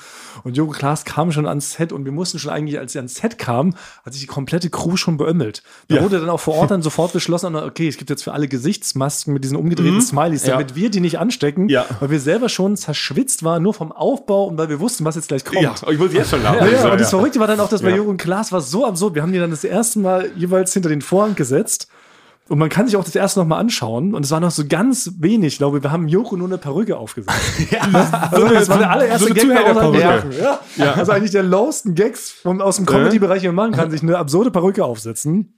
Und Joko Klaas kam schon ans Set und wir mussten schon eigentlich, als er ans Set kam, hat sich die komplette Crew schon beömmelt. Da Ja. wurde dann auch vor Ort dann sofort beschlossen, okay, es gibt jetzt für alle Gesichtsmasken mit diesen umgedrehten Smileys, damit wir die nicht anstecken, Mhm. Ja. weil wir selber schon zerschwitzt waren, nur vom Aufbau und weil wir wussten, was jetzt gleich kommt. Ja, ich muss jetzt schon lachen. Ja, ja, und das Verrückte war dann auch, dass bei Ja. Jürgen Klaas war so absurd. Wir haben die dann das erste Mal jeweils hinter den Vorhang gesetzt. Und man kann sich auch das erste noch mal anschauen. Und es war noch so ganz wenig. Ich glaube, wir haben Joko nur eine Perücke aufgesetzt. Also, das war der allererste so Gag. Außerhalb- ja. ja. Also eigentlich der lowsten Gags vom, aus dem Comedy-Bereich, den man machen kann, sich eine absurde Perücke aufsetzen.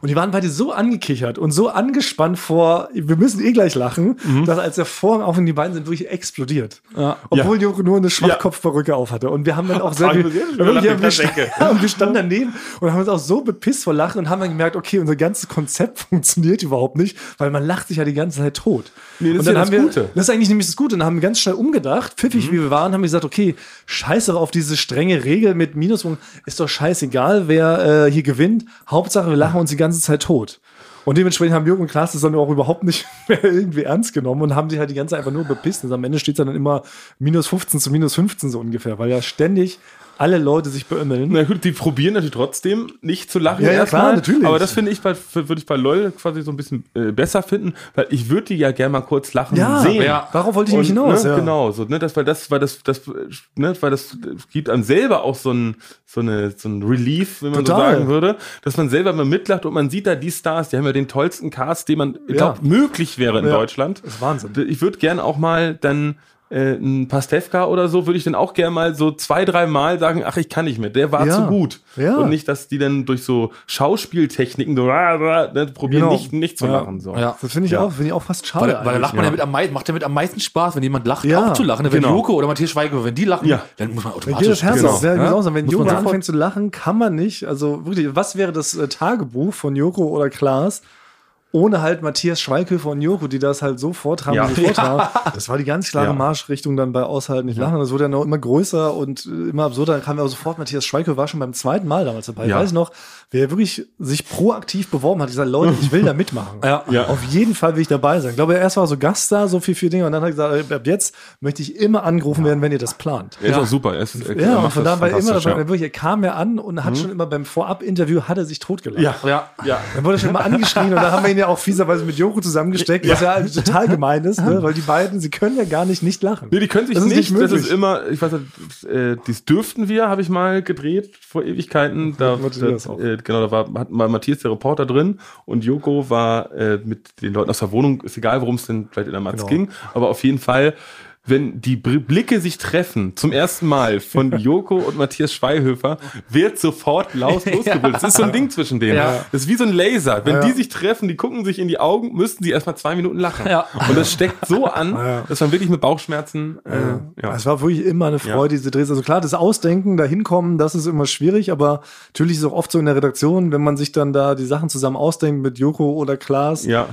Und die waren beide so angekichert und so angespannt vor, wir müssen eh gleich lachen, dass als der Vorhang auf und die beiden sind wirklich explodiert. Obwohl Joko nur eine Schwachkopfperücke auf hatte. Und wir haben dann auch sehr viel, wir, lachen, wir, wir, ja, wir standen daneben und haben uns auch so bepisst vor Lachen und haben dann gemerkt, okay, unser ganzes Konzept funktioniert überhaupt nicht, weil man lacht sich ja die ganze Zeit tot. Nee, das und ist dann ja haben das wir, Gute. das ist eigentlich nämlich das Gute. Und dann haben wir ganz schnell umgedacht, pfiffig wie wir waren, haben wir gesagt, okay, scheiße auf diese strenge Regel mit Minuspunkten. Ist doch scheißegal, wer äh, hier gewinnt. Hauptsache, wir lachen uns die ganze Zeit tot. Und dementsprechend haben Jürgen und Klaas das dann auch überhaupt nicht mehr irgendwie ernst genommen und haben sich halt die ganze Zeit einfach nur bepisst. Und am Ende steht es dann immer minus 15 zu minus 15 so ungefähr, weil ja ständig alle Leute sich beömmeln. Na gut, die probieren natürlich trotzdem nicht zu lachen. Ja, ja, klar, natürlich. Aber das finde ich bei, würde ich bei LOL quasi so ein bisschen äh, besser finden, weil ich würde die ja gerne mal kurz lachen Ja, sehen. ja. darauf wollte ich nämlich Und, hinaus, Ne, ja. Genau, so, ne, das, weil das, weil das, das, ne, weil das gibt einem selber auch so ein, so eine, so ein Relief, wenn man Total. so sagen würde, dass man selber mal mitlacht und man sieht da die Stars, die haben ja den tollsten Cast, den man, Ja. glaubt, möglich wäre in. Deutschland. Das ist Wahnsinn. Ich würde gern auch mal dann äh, ein Pastewka oder so, würde ich dann auch gern mal so zwei, drei Mal sagen, ach, ich kann nicht mehr, der war Ja. zu gut. Ja. Und nicht, dass die dann durch so Schauspieltechniken so, ne, probieren Genau. nicht, nicht zu Ja. lachen. So. Ja. Das finde ich auch, finde ich auch fast schade. Weil, weil da lacht man ja mit am meisten, macht ja mit am meisten Spaß, wenn jemand lacht, Ja, auch zu lachen. Wenn genau. Joko oder Matthias Schweighöfer, wenn die lachen, Ja. dann muss man automatisch. geht das Herz Genau. Ja, Ja? genauso. Wenn Muss Joko anfängt zu lachen, kann man nicht. Also wirklich, was wäre das äh, Tagebuch von Joko oder Klaas? Ohne halt Matthias Schweighöfer und Joko, die das halt so vortragen, Ja. wie sie vortragen. Das war die ganz klare Ja. Marschrichtung dann bei Aushalten nicht lachen. Das wurde dann auch immer größer und äh, immer absurder. Dann kam ja sofort Matthias Schweighöfer, war schon beim zweiten Mal damals dabei. Ja. Ich weiß noch, wer wirklich sich proaktiv beworben hat, gesagt, Leute, ich will da mitmachen. Ja. Ja. Auf jeden Fall will ich dabei sein. Ich glaube, erst war so Gast da, so viel, viel Dinge. Und dann hat er gesagt, ab jetzt möchte ich immer angerufen werden, wenn ihr das plant. Er ist auch super. Er ist, er Ja, und von da war er immer dabei. ja. Wirklich, er kam ja an und hat schon immer beim Vorab-Interview hat er sich totgelacht. Ja, Ja. ja. Dann wurde er schon mal angeschrien und dann haben wir ihn ja auch fieserweise mit Joko zusammengesteckt, was ja total gemein ist, ne? weil die beiden, sie können ja gar nicht nicht lachen. Nee, die können sich Das ist nicht, nicht das ist immer, ich weiß nicht, äh, dies dürften wir, habe ich mal gedreht vor Ewigkeiten. Da, Matthias da, auch. äh, genau, da war, hat mal Matthias der Reporter drin und Joko war äh, mit den Leuten aus der Wohnung, ist egal, worum es denn vielleicht in der Matz Genau. ging, aber auf jeden Fall, wenn die Blicke sich treffen, zum ersten Mal von Joko und Matthias Schweighöfer, wird sofort laut losgebrüllt. Das ist so ein Ding zwischen denen. Ja. Das ist wie so ein Laser. Wenn Ja. die sich treffen, die gucken sich in die Augen, müssten sie erstmal zwei Minuten lachen. Ja. Und das steckt so an, Ja. dass man wirklich mit Bauchschmerzen, äh, ja. Es war wirklich immer eine Freude, diese Drehs. Also klar, das Ausdenken, da hinkommen, das ist immer schwierig, aber natürlich ist es auch oft so in der Redaktion, wenn man sich dann da die Sachen zusammen ausdenkt mit Joko oder Klaas, ja.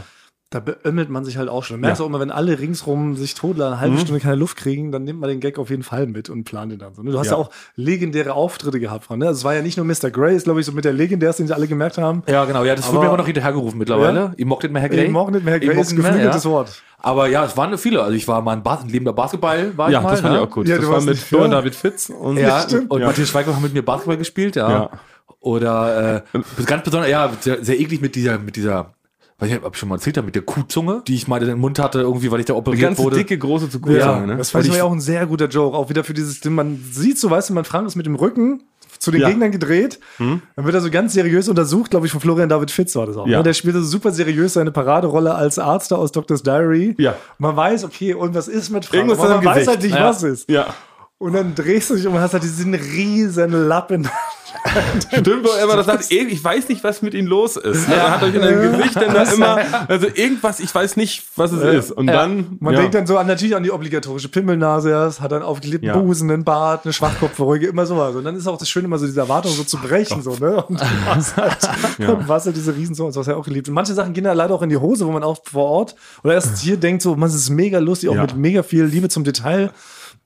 Da beömmelt man sich halt auch schon. Du merkst Ja. auch immer, wenn alle ringsrum sich totladen, eine halbe Stunde keine Luft kriegen, dann nimmt man den Gag auf jeden Fall mit und plant ihn dann so. ne? Du hast ja, Ja. auch legendäre Auftritte gehabt, Frank. Ne? Also es war ja nicht nur Mr. Grey, ist glaube ich so mit der legendärste, den sie alle gemerkt haben. Ja, genau. Ja, das wurde Aber- mir immer noch hinterhergerufen mittlerweile. Ja? Ich mochte nicht mehr Herr Grey. Ich mochte nicht mehr Herr Ich Grey, ist ein geflügeltes ja. Wort. Aber ja, es waren viele. Also ich war mal ein, Bas ein lebender Basketball, war Ja, ich mal. das fand ne? ich auch gut. Ja, das war mit Flo und ja. David Fitz. Und Ja, stimmt. und Ja. Matthias Schweighöfer hat mit mir Basketball gespielt, ja. Ja. Oder äh, ganz besonders, ja, sehr, sehr eklig mit dieser, mit dieser, weiß ich nicht, ob ich schon mal erzählt habe, mit der Kuhzunge, die ich mal in den Mund hatte, irgendwie, weil ich da die operiert ganze wurde. dicke, große zu Ja, Kurzange, ne? das fand Weil ich ich- auch ein sehr guter Joke. Auch wieder für dieses, Ding, man sieht so, weißt du, man Frank ist mit dem Rücken zu den Ja. Gegnern gedreht. Dann wird er so ganz seriös untersucht, glaube ich, von Florian David Fitz war das auch. Ja. Ne? Der spielte so super seriös seine Paraderolle als Arzt da aus Doctor's Diary. Ja. Man weiß, okay, und was ist mit Frank? Irgendwas Aber man weiß halt nicht, Ja. was ist. Ja. Und dann drehst du dich um und hast halt diesen riesen Lappen. Stimmt, wo er immer das sagt, ich weiß nicht, was mit ihm los ist. Er hat euch in dem Gesicht dann da immer, also irgendwas, ich weiß nicht, was es ist. Und dann, Man ja. denkt dann so an natürlich an die obligatorische Pimmelnase, ja, es hat dann aufgeklebten Ja. Busen, einen Bart, eine Schwachkopfberuhige, immer sowas. Und dann ist auch das Schöne, immer so diese Erwartung so zu brechen, so, ne? Und hast halt, und was halt diese Riesen das hast du ja auch geliebt. Und manche Sachen gehen ja leider auch in die Hose, wo man auch vor Ort oder erst hier denkt, so, man, es ist mega lustig, auch Ja. mit mega viel Liebe zum Detail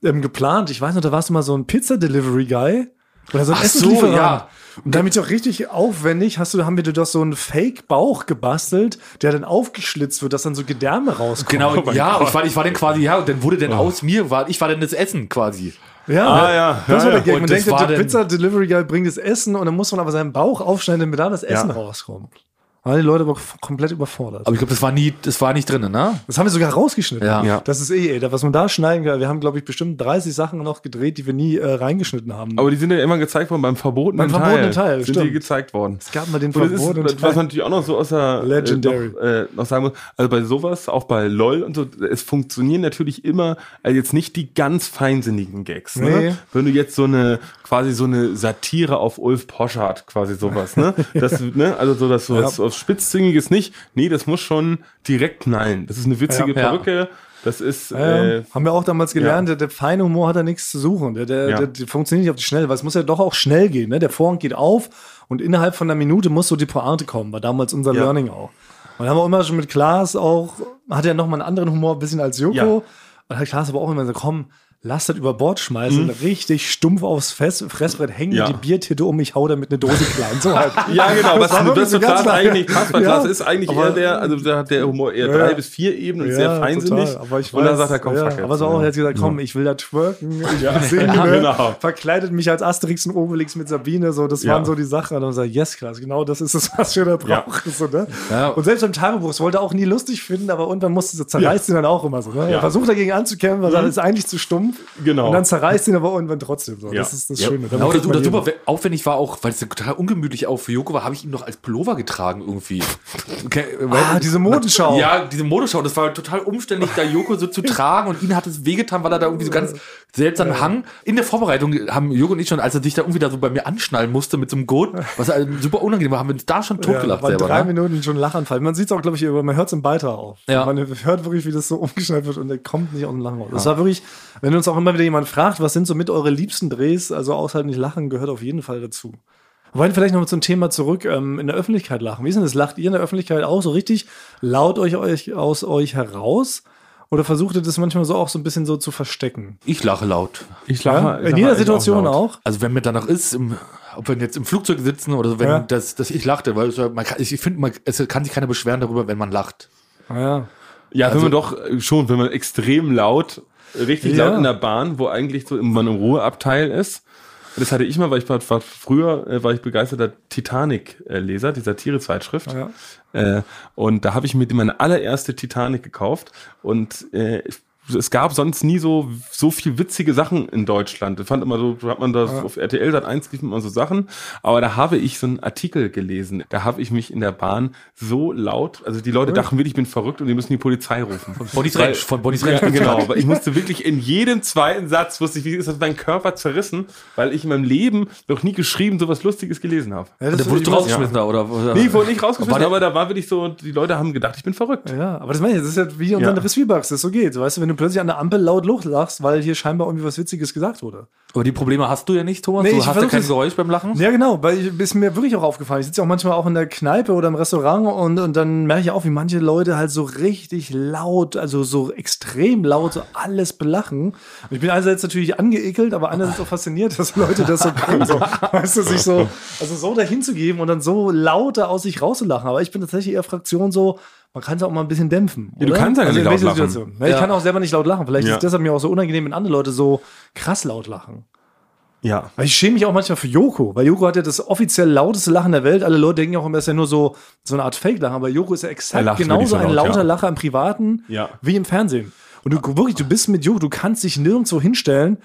ähm, geplant. Ich weiß noch, da warst du mal so ein Pizza-Delivery-Guy. Oder so ein Ach so, ja. Und damit auch richtig aufwendig hast du, haben wir dir doch so einen Fake-Bauch gebastelt, der dann aufgeschlitzt wird, dass dann so Gedärme rauskommt. Genau, Oh ja, Gott. ich war, ich war dann quasi, ja, und dann wurde dann aus mir, war, ich war dann das Essen quasi. Ja, Ah, ja. Das Ja, war der. Gag. Man denkt, der Pizza-Delivery-Guy bringt das Essen und dann muss man aber seinen Bauch aufschneiden, damit da das Essen Ja. rauskommt. Waren die Leute aber komplett überfordert. Aber ich glaube, das war nie, das war nicht drin, ne? das haben wir sogar rausgeschnitten. Ja. Ja. Das ist eh, ey, was man da schneiden kann. Wir haben, glaube ich, bestimmt 30 Sachen noch gedreht, die wir nie äh, reingeschnitten haben. Aber die sind ja immer gezeigt worden beim verbotenen Beim Teil. verbotenen Teil, Sind stimmt. die gezeigt worden. es gab mal den Und das verbotenen ist, was Teil. man natürlich auch noch so aus der Legendary. Äh, noch, äh, noch sagen muss, also bei sowas, auch bei LOL und so, es funktionieren natürlich immer also jetzt nicht die ganz feinsinnigen Gags. Nee. Ne? Wenn du jetzt so eine quasi so eine Satire auf Ulf Poschardt, quasi sowas, ne? Das, ne? Also so das so was, was Spitzzüngiges nicht. Nee, das muss schon direkt knallen. Das ist eine witzige Ja. Perücke. Das ist Ja, äh, haben wir auch damals gelernt, der, der feine Humor hat da nichts zu suchen. Der, der, Ja. der, der funktioniert nicht auf die Schnelle, weil es muss ja doch auch schnell gehen. Ne? Der Vorhang geht auf und innerhalb von einer Minute muss so die Pointe kommen. War damals unser Ja. Learning auch. Und haben wir immer schon mit Klaas auch, hat er nochmal einen anderen Humor, ein bisschen als Joko. Ja. Und hat Klaas aber auch immer so, komm, lass das über Bord schmeißen, richtig stumpf aufs Fest, Fressbrett, hängen Mhm. Ja. die Biertitte um, ich hau damit eine Dose klein. So halt. Ja, genau, was, war wirklich das so lange- eigentlich passt, weil Ja, Klaas ist eigentlich aber- eher der, also da hat der Humor eher Ja, drei ja. bis vier Ebenen und sehr feinsinnig. total. Aber ich und dann weiß, sagt er, komm, ja, fuck. Aber so auch, er hat gesagt, komm, ich will da twerken, ich will singen, Ja, ne? genau. verkleidet mich als Asterix und Obelix mit Sabine, so, das Ja. waren so die Sachen. Und dann sagt yes, klar, genau das ist es, was wir da Ja. brauchen. So, ne? Ja. Und selbst im Tagebuch, es wollte er auch nie lustig finden, aber irgendwann musste zerreißt ihn dann auch immer so. Ne? Er Ja. versucht dagegen anzukämpfen, weil er sagt, das ist eigentlich zu stumpf. Genau. Und dann zerreißt ihn aber irgendwann trotzdem so. Ja. Das ist das Ja, Schöne. Genau, kriegt das, das super we- aufwendig war auch, weil es total ungemütlich auch für Joko war, habe ich ihn noch als Pullover getragen irgendwie. Okay, Ah, diese Modenschau. Ja, diese Modeschau, das war total umständlich, da Joko so zu tragen und ihn hat es wehgetan, weil er da irgendwie so ganz seltsam hang. In der Vorbereitung haben Joko und ich schon, als er sich da irgendwie da so bei mir anschnallen musste mit so einem Gurt, was halt super unangenehm war, haben wir uns da schon Ja, totgelacht waren selber. drei Ne? Minuten schon Lachanfall. Man sieht es auch, glaube ich, man hört es im Beitrag auch. Ja. Man hört wirklich, wie das so umgeschnallt wird und der kommt nicht aus dem Lachen raus. Das war wirklich, wenn uns auch immer wieder jemand fragt, was sind so mit eure liebsten Drehs, also außerhalb nicht lachen, gehört auf jeden Fall dazu. Wir wollen vielleicht noch mal zum Thema zurück, ähm, in der Öffentlichkeit lachen. Wie ist denn das? Lacht ihr in der Öffentlichkeit auch so richtig laut euch, euch aus euch heraus? Oder versucht ihr das manchmal so auch so ein bisschen so zu verstecken? Ich lache laut. Ich Ja? lache, ich in jeder Situation laut. auch? Also wenn mir danach ist, im, ob wir jetzt im Flugzeug sitzen oder so, wenn Ja. das, das ich lachte, weil es, man kann, ich finde, man, es kann sich keiner beschweren darüber, wenn man lacht. Ja. Ja, Also wenn man doch schon, wenn man extrem laut, richtig Ja. laut in der Bahn, wo eigentlich so man im Ruheabteil ist. Das hatte ich mal, weil ich war, war früher äh, war ich begeisterter Titanic-Leser, die Satire-Zeitschrift. Ja. Äh, und da habe ich mir meine allererste Titanic gekauft und äh, es gab sonst nie so so viel witzige Sachen in Deutschland. Ich fand immer so, hat man das auf RTL Sat 1 liefen immer so Sachen, aber da habe ich so einen Artikel gelesen. Da habe ich mich in der Bahn so laut, also die Leute dachten wirklich, ich bin verrückt und die müssen die Polizei rufen. Von Bonnie's Ranch, von Bonnie's Ranch. Ja, genau, aber ich musste wirklich in jedem zweiten Satz wusste ich, wie ist das mein Körper zerrissen, weil ich in meinem Leben noch nie geschrieben sowas Lustiges gelesen habe. Ja, Da wurdest du rausgeschmissen da, oder? oder? Nee, ich wurde nicht rausgeschmissen, War der- aber da war wirklich so, die Leute haben gedacht, ich bin verrückt. Ja, aber das meine ich, das ist ja wie unsere Ja. Reviewbugs das so geht. Weißt du, wenn du plötzlich an der Ampel laut Luft lachst, weißt weil hier scheinbar irgendwie was Witziges gesagt wurde. Aber die Probleme hast du ja nicht, Thomas. Nee, du ich hast ja kein Geräusch beim Lachen. Ja, genau, weil ich, ist mir wirklich auch aufgefallen. Ich sitze ja auch manchmal auch in der Kneipe oder im Restaurant und, und dann merke ich auch, wie manche Leute halt so richtig laut, also so extrem laut, so alles belachen. Und ich bin einerseits natürlich angeekelt, aber andererseits auch fasziniert, dass Leute das so können. So, weißt du, sich so, also so dahin zu geben und dann so lauter aus sich rauszulachen. Aber ich bin tatsächlich eher Fraktion so, man kann es auch mal ein bisschen dämpfen. Ja, du kannst ja gar also nicht laut lachen. Ja, ich Ja. kann auch selber nicht laut lachen. Vielleicht Ja. ist es deshalb mir auch so unangenehm, wenn andere Leute so krass laut lachen. Ja. Weil ich schäme mich auch manchmal für Joko, weil Joko hat ja das offiziell lauteste Lachen der Welt. Alle Leute denken ja auch immer, es ist ja nur so, so eine Art Fake-Lachen, aber Joko ist ja exakt lacht genauso ein laut, lauter ja. Lacher im Privaten Ja. wie im Fernsehen. Und du wirklich, du bist mit Joko, du kannst dich nirgendwo hinstellen.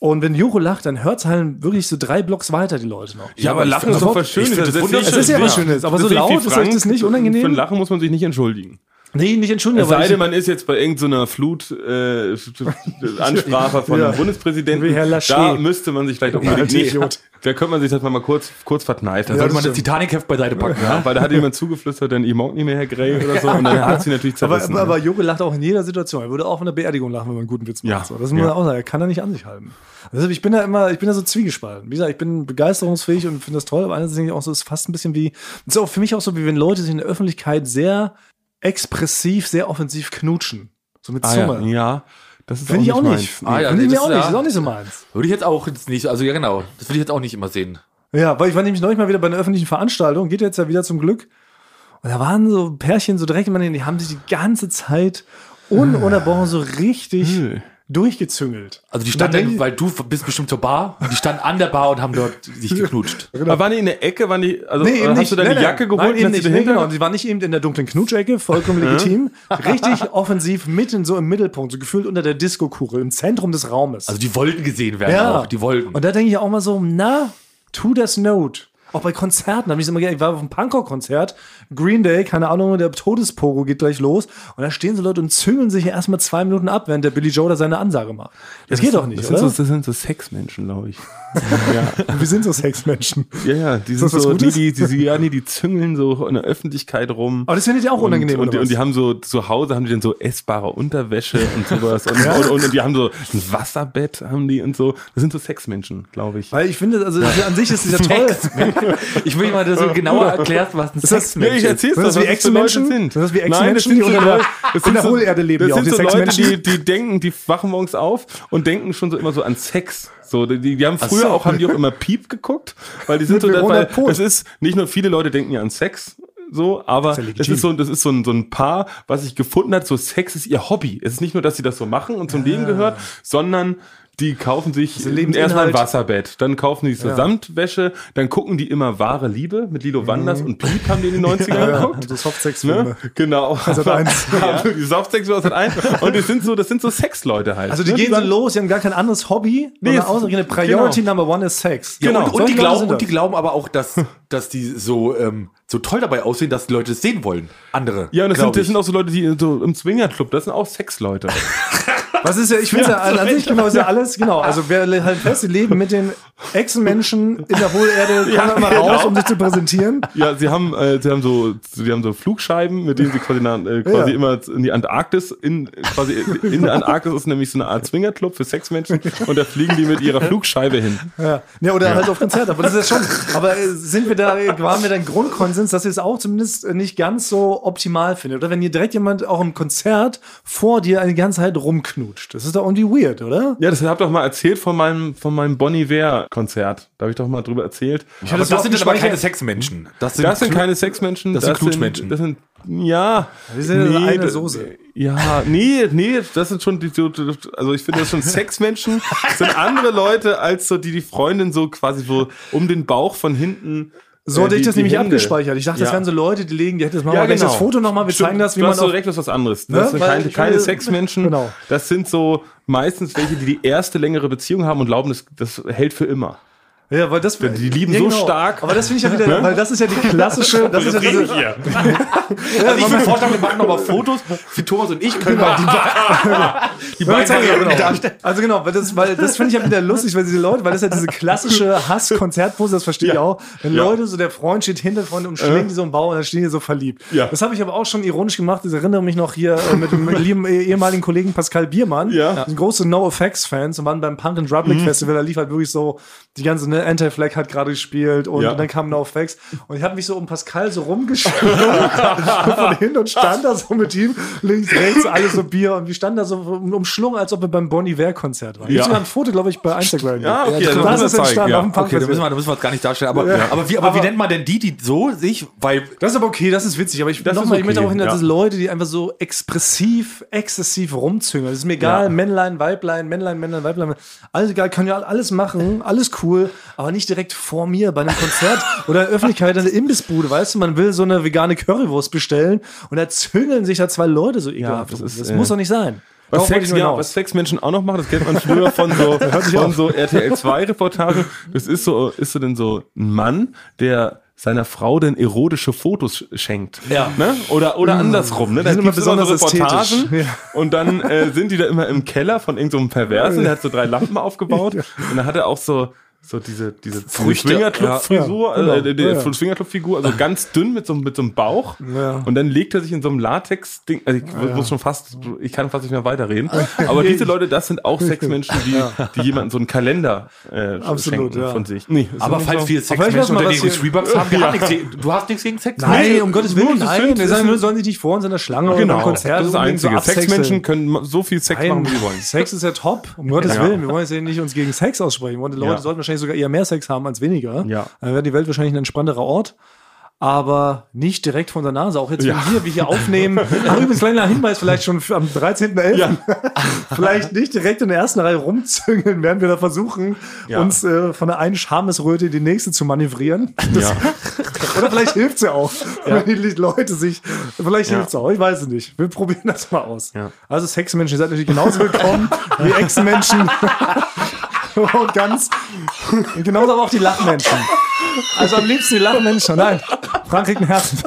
Und wenn Joko lacht, dann hört es halt wirklich so drei Blocks weiter die Leute noch. Ja, aber ich Lachen ist doch was Schönes. das ist ja was Ja. Schönes, aber Das so laut, ist euch das nicht Für unangenehm? ein Lachen muss man sich nicht entschuldigen. Nee, nicht entschuldigen, Es sei aber denn, man ist jetzt bei irgendeiner Flut äh, Ansprache von Ja. einem Bundespräsidenten. Wie Herr Laschet. Da müsste man sich vielleicht auch unbedingt Ja, nicht. Idiot. Da könnte man sich das mal kurz, kurz verkneifen. Da sollte das man das. Titanic-Heft beiseite packen. ja, weil da hat jemand zugeflüstert, denn ich mag nicht mehr Herr Grey oder so. Und dann hat sie natürlich aber, zerrissen. aber, aber Joko lacht auch in jeder Situation. Er würde auch in der Beerdigung lachen, wenn man einen guten Witz macht. Ja. So, das muss man Ja. auch sagen. Er kann er nicht an sich halten. Deshalb, ich bin da immer, ich bin da so zwiegespalten. Wie gesagt, ich bin begeisterungsfähig und finde das toll, aber einerseits denke ich auch so, es ist fast ein bisschen wie, es ist auch für mich auch so, wie wenn Leute sich in der Öffentlichkeit sehr expressiv, sehr offensiv knutschen. So mit ah, Zunge. ja. ja, das ist Finde ich auch nicht. Ah, ja, Finde ich nee, mir das auch ist nicht. ja- Das ist auch nicht so meins. Würde ich jetzt auch jetzt nicht, also ja genau, das würde ich jetzt auch nicht immer sehen. Ja, weil ich war nämlich neulich mal wieder bei einer öffentlichen Veranstaltung, geht jetzt ja wieder zum Glück. Und da waren so Pärchen so direkt, immer, die haben sich die ganze Zeit ununterbrochen so richtig Hm. Durchgezüngelt. Also die standen, weil du bist bestimmt zur Bar die standen an der Bar und haben dort sich geknutscht. Aber waren die in der Ecke? Waren die, also, Nee, hast nicht. du deine Nein, nein. Jacke geholt? Nein, und eben nicht. sie Nee, genau. Und die waren nicht eben in der dunklen Knutschecke, vollkommen legitim. Richtig offensiv, mitten so im Mittelpunkt, so gefühlt unter der Disco-Kugel, im Zentrum des Raumes. Also die wollten gesehen werden ja, auch, die wollten. Und da denke ich auch mal so, na, to das note. Auch bei Konzerten habe ich immer gerne, ich war auf einem Punkrock-Konzert, Green Day, keine Ahnung, der Todespogo geht gleich los und da stehen so Leute und züngeln sich erstmal zwei Minuten ab, während der Billy Joe da seine Ansage macht. Das, geht doch nicht, das sind, oder? so, das sind so Sexmenschen, glaube ich. Wir sind so Sexmenschen. Ja, ja, die sind das so, die, die, die, die, ja, nee, die züngeln so in der Öffentlichkeit rum. Aber das findet ihr auch unangenehm, und, und, oder die, und die haben so, zu Hause haben die dann so essbare Unterwäsche und sowas. Und, und, und, und die haben so ein Wasserbett, haben die und so. Das sind so Sexmenschen, glaube ich. Weil ich finde, also an sich ist es ja toll. Ich will mal, dass du genauer erklärst, was ein das- Sexmensch ich ist. Sind doch, das wie was das Leute Echsenmenschen? sind. Das wie Nein, das Echsenmenschen, sind die unter der- Leute, das in sind der Hohlerde leben, Das sind die so Leute, die, die denken, die wachen morgens auf und denken schon so immer so an Sex. So, die, die haben früher so. auch, haben die auch immer Piep geguckt, weil die sind so, weil, es ist, nicht nur viele Leute denken ja an Sex, so, aber ja das ist so, das ist so ein, so ein Paar, was sich gefunden hat, so Sex ist ihr Hobby. Es ist nicht nur, dass sie das so machen und zum Leben gehört, sondern die kaufen sich erstmal ein Wasserbett, dann kaufen die so Samtwäsche, dann gucken die immer wahre Liebe mit Lilo Wanders und Piep haben die in den 90ern geguckt. So Softsex-Filme. Ne? Genau. Sat. 1. Ja. Die Softsex aus eins. Und das sind so, das sind so Sexleute halt. Also die ne? gehen so los, die haben gar kein anderes Hobby, Nee, außer ihre Priority genau. Number One ist Sex. Ja, Genau. und, und, die glauben, und die glauben aber auch, dass, dass die so, ähm, so toll dabei aussehen, dass die Leute es sehen wollen. Andere. Ja, und das sind, das sind auch so Leute, die so im Swingerclub, das sind auch Sexleute. Was ist ja, ich finde ja, an, an sich genau ist ja alles, genau. Also wer halt fest, die leben mit den Echsenmenschen in der Hohlerde, kommen Ja, immer genau. raus, um sich zu präsentieren. Ja, sie haben, äh, sie haben so, sie haben so Flugscheiben, mit denen sie quasi, nach, äh, quasi Ja. immer in die Antarktis, in, quasi in der Antarktis ist nämlich so eine Art Swingerclub für Sexmenschen und da fliegen die mit ihrer Flugscheibe hin. Ja, ja oder halt auf Konzert. Aber das ist schon. Aber äh, sind wir da, waren wir da ein Grundkonsens, dass ihr es auch zumindest äh, nicht ganz so optimal findet? Oder wenn hier direkt jemand auch im Konzert vor dir eine ganze Zeit rumknutscht. Das ist doch irgendwie weird, oder? Ja, das hab ich doch mal erzählt von meinem, von meinem Bon Iver Konzert. Da habe ich doch mal drüber erzählt. aber das, so sind aber keine. Sexmenschen. Das sind, Das sind keine Sexmenschen. Das sind Knutschmenschen. Das sind, ja. Wir sind ja eine das- Soße. Ja, nee, nee, das sind schon die, so- also ich finde das schon Sexmenschen sind andere Leute als so die, die Freundin so quasi so um den Bauch von hinten. So äh, hatte ich die- das nämlich Hände. abgespeichert. Ich dachte, das Ja. wären so Leute, die legen, die hätten das mal Ja, genau. das Foto nochmal, wir Stimmt, zeigen das, wie du man hast so ist was anderes. Ne? Das sind keine, ich keine finde- Sexmenschen. Genau. Das sind so meistens welche, die die erste längere Beziehung haben und glauben, das, das hält für immer. Ja, weil das, Die lieben so stark. Aber das finde ich ja wieder, weil das ist ja die klassische, das ist ja diese, hier. Also ich würde vorschlagen, wir machen nochmal Fotos für Thomas und ich können mal die, die Ja, beiden ich ja, Varianten genau. darstellen. Also genau, weil das, weil das finde ich ja wieder lustig, weil diese Leute, weil das ja diese klassische Hass-Konzertpose, das verstehe ich Ja. auch. Wenn Ja. Leute so, der Freund steht hinter der Freundin und schlägt die so im Bauch und dann stehen die so verliebt. Ja. Das habe ich aber auch schon ironisch gemacht. Ich erinnere mich noch hier äh, mit dem lieben eh- ehemaligen Kollegen Pascal Biermann. Ja. Mhm. Wir sind große No-Effects-Fans und waren beim Punk and Drublic Festival, da lief halt wirklich so, die ganze, ne, Anti-Flag hat gerade gespielt und, Ja. und dann kam No-Effects und ich habe mich so um Pascal so rumgeschwungen von hinten und stand da so mit ihm, links, rechts, alles so Bier und wir standen da so umschlungen, als ob wir beim Bonnie Iver-Konzert waren. Ja. Ich habe ein Foto, glaube ich, bei Instagram. Ja, okay, das, das das ist entstanden ja. auf dem Punk Okay, da müssen wir, da müssen wir es gar nicht darstellen. Aber, aber, wie, aber, wie nennt man denn die, die so sich, weil Das ist aber okay, das ist witzig. Aber ich, Das noch mal, ich möchte okay, auch hin, dass ja. es Leute, die einfach so expressiv, exzessiv rumzüngeln. Das ist mir egal, Ja. Männlein, Weiblein, Männlein, Männlein, Weiblein. Alles egal, können ja alles machen, alles cool, aber nicht direkt vor mir bei einem Konzert oder in der Öffentlichkeit in der Imbissbude. Weißt du, man will so eine vegane Currywurst bestellen und da züngeln sich da zwei Leute so ekelhaft. das rum. ist, das äh, muss doch nicht sein. Was Sex, ja, was Sexmenschen auch noch machen, das kennt man früher von so, von so RTL 2 Reportagen. Das ist so, ist so denn so ein Mann, der seiner Frau denn erotische Fotos schenkt. Ja. Ne? Oder, oder andersrum. Ne? Da sind immer besonders ästhetisch. Ja. Und dann äh, sind die da immer im Keller von irgendeinem so einem Perversen, der hat so drei Lampen aufgebaut. Und dann hat er auch so, so diese, diese Früchte, Swingerclub-Frisur, ja, genau, äh, die ja, ja. Swingerclub-Figur, also ganz dünn mit so, mit so einem Bauch. Ja. Und dann legt er sich in so einem Latex-Ding, also ich muss schon fast, ich kann fast nicht mehr weiterreden. Aber diese Leute, das sind auch Sexmenschen, die, die jemandem so einen Kalender äh, Absolut, schenken ja. von sich. Nee, aber falls wir ich weiß Sexmenschen unter den Reeboks haben, wir haben nichts du hast nichts gegen Sex? Nein, um Gottes Willen, nur nein. Wir sagen, sind- sollen sich nicht vor uns in der Schlange oder Genau, beim Konzert das ist das so Einzige. Sexmenschen können so viel Sex machen, wie sie wollen. Sex ist ja top, um Gottes Ja. Willen. Wir wollen jetzt ja nicht uns gegen Sex aussprechen. Die Leute Ja. sollten wahrscheinlich sogar eher mehr Sex haben als weniger. Ja. Dann wäre die Welt wahrscheinlich ein entspannterer Ort. Aber nicht direkt von der Nase. Auch jetzt, wenn Ja. wir, wir hier aufnehmen. Ach, übrigens, kleiner Hinweis, vielleicht schon am 13.11. vielleicht nicht direkt in der ersten Reihe rumzüngeln, während wir da versuchen, Ja. uns äh, von der einen Schamesröte in die nächste zu manövrieren. Das, Ja. Oder vielleicht hilft es ja auch, wenn die Leute sich. Vielleicht Ja. hilft es auch, ich weiß es nicht. Wir probieren das mal aus. Ja. Also Sexmenschen, ihr seid natürlich genauso willkommen wie Ex-Menschen. Und ganz. Genauso aber auch die Lachmenschen. Also am liebsten die Lachmenschen. Nein, Frank kriegt ein Herz.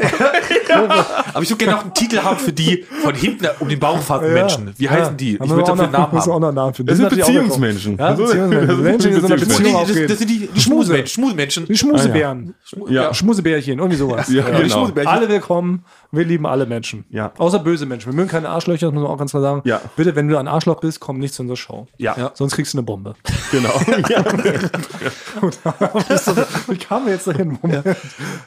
Aber ich würde gerne noch einen Titel haben für die von hinten um den Bauch fahrenden Menschen. Wie heißen die? Ich Haben wir würde auch dafür noch, einen Namen müssen wir auch haben. noch einen Namen finden. Das sind natürlich auch Beziehungsmenschen. Ja, Also, Beziehungsmenschen. das sind Menschen, die Beziehungsmenschen. Beziehung Das, sind die, die Schmuse. Schmusmenschen. Schmusmenschen. Die Schmusebären. Ja. Schmusebärchen, irgendwie sowas. Ja, genau. Alle willkommen. Wir lieben alle Menschen. Ja. Außer böse Menschen. Wir mögen keine Arschlöcher, das muss man auch ganz klar sagen. Ja. Bitte, wenn du ein Arschloch bist, komm nicht zu unserer Show. Ja, Ja. Sonst kriegst du eine Bombe. genau. Ja. Wie kamen wir jetzt dahin? Moment.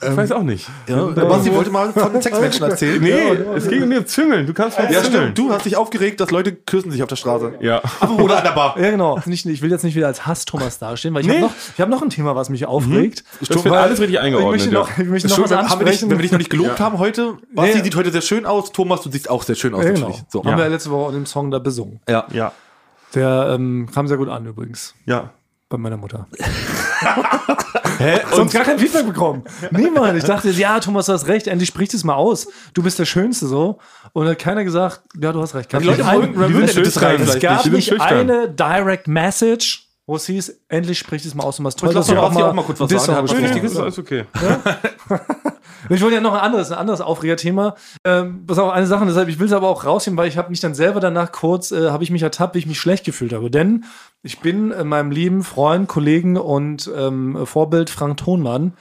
Ich weiß auch nicht. Ja, Basti wollte mal von den Sexmenschen erzählen. Nee, es ging um das Züngeln. Du kannst mal Ja, züngeln. stimmt. Du hast dich aufgeregt, dass Leute küssen sich auf der Straße. Ja. Oder an der Bar. Ja, genau. Nicht, ich will jetzt nicht wieder als Hass-Thomas dastehen, weil ich Nee. habe noch, ich hab noch ein Thema, was mich aufregt. Das wird alles richtig Ich eingeordnet. möchte noch, ich möchte noch was ansprechen. wenn wir dich noch nicht gelobt haben heute, Basti Nee. sieht heute sehr schön aus, Thomas, du siehst auch sehr schön aus. ja, genau. So. Haben wir ja letzte Woche auch den Song da besungen. Ja. Ja. Der ähm, kam sehr gut an übrigens. Ja. Bei meiner Mutter. Hä? Sonst gar kein Feedback bekommen. Niemand. Ich dachte, ja, Thomas, du hast recht, endlich sprich es mal aus. Du bist der Schönste so. Und hat keiner gesagt, ja, du hast recht. Die Leute Ein- wollen- die sind das rein es gab nicht. Nicht eine Direct Message, wo es hieß, endlich sprich es mal aus und was toll, lass dass doch ihr Basti auch mal kurz was sagen, Nee, nee, ist alles okay. Ich wollte ja noch ein anderes, ein anderes Aufregerthema. Ähm, pass auf, eine Sache, deshalb, ich will es aber auch rausnehmen, weil ich habe mich dann selber danach kurz, äh, habe ich mich ertappt, wie ich mich schlecht gefühlt habe. Denn ich bin äh, meinem lieben Freund, Kollegen und ähm, Vorbild Frank Thonmann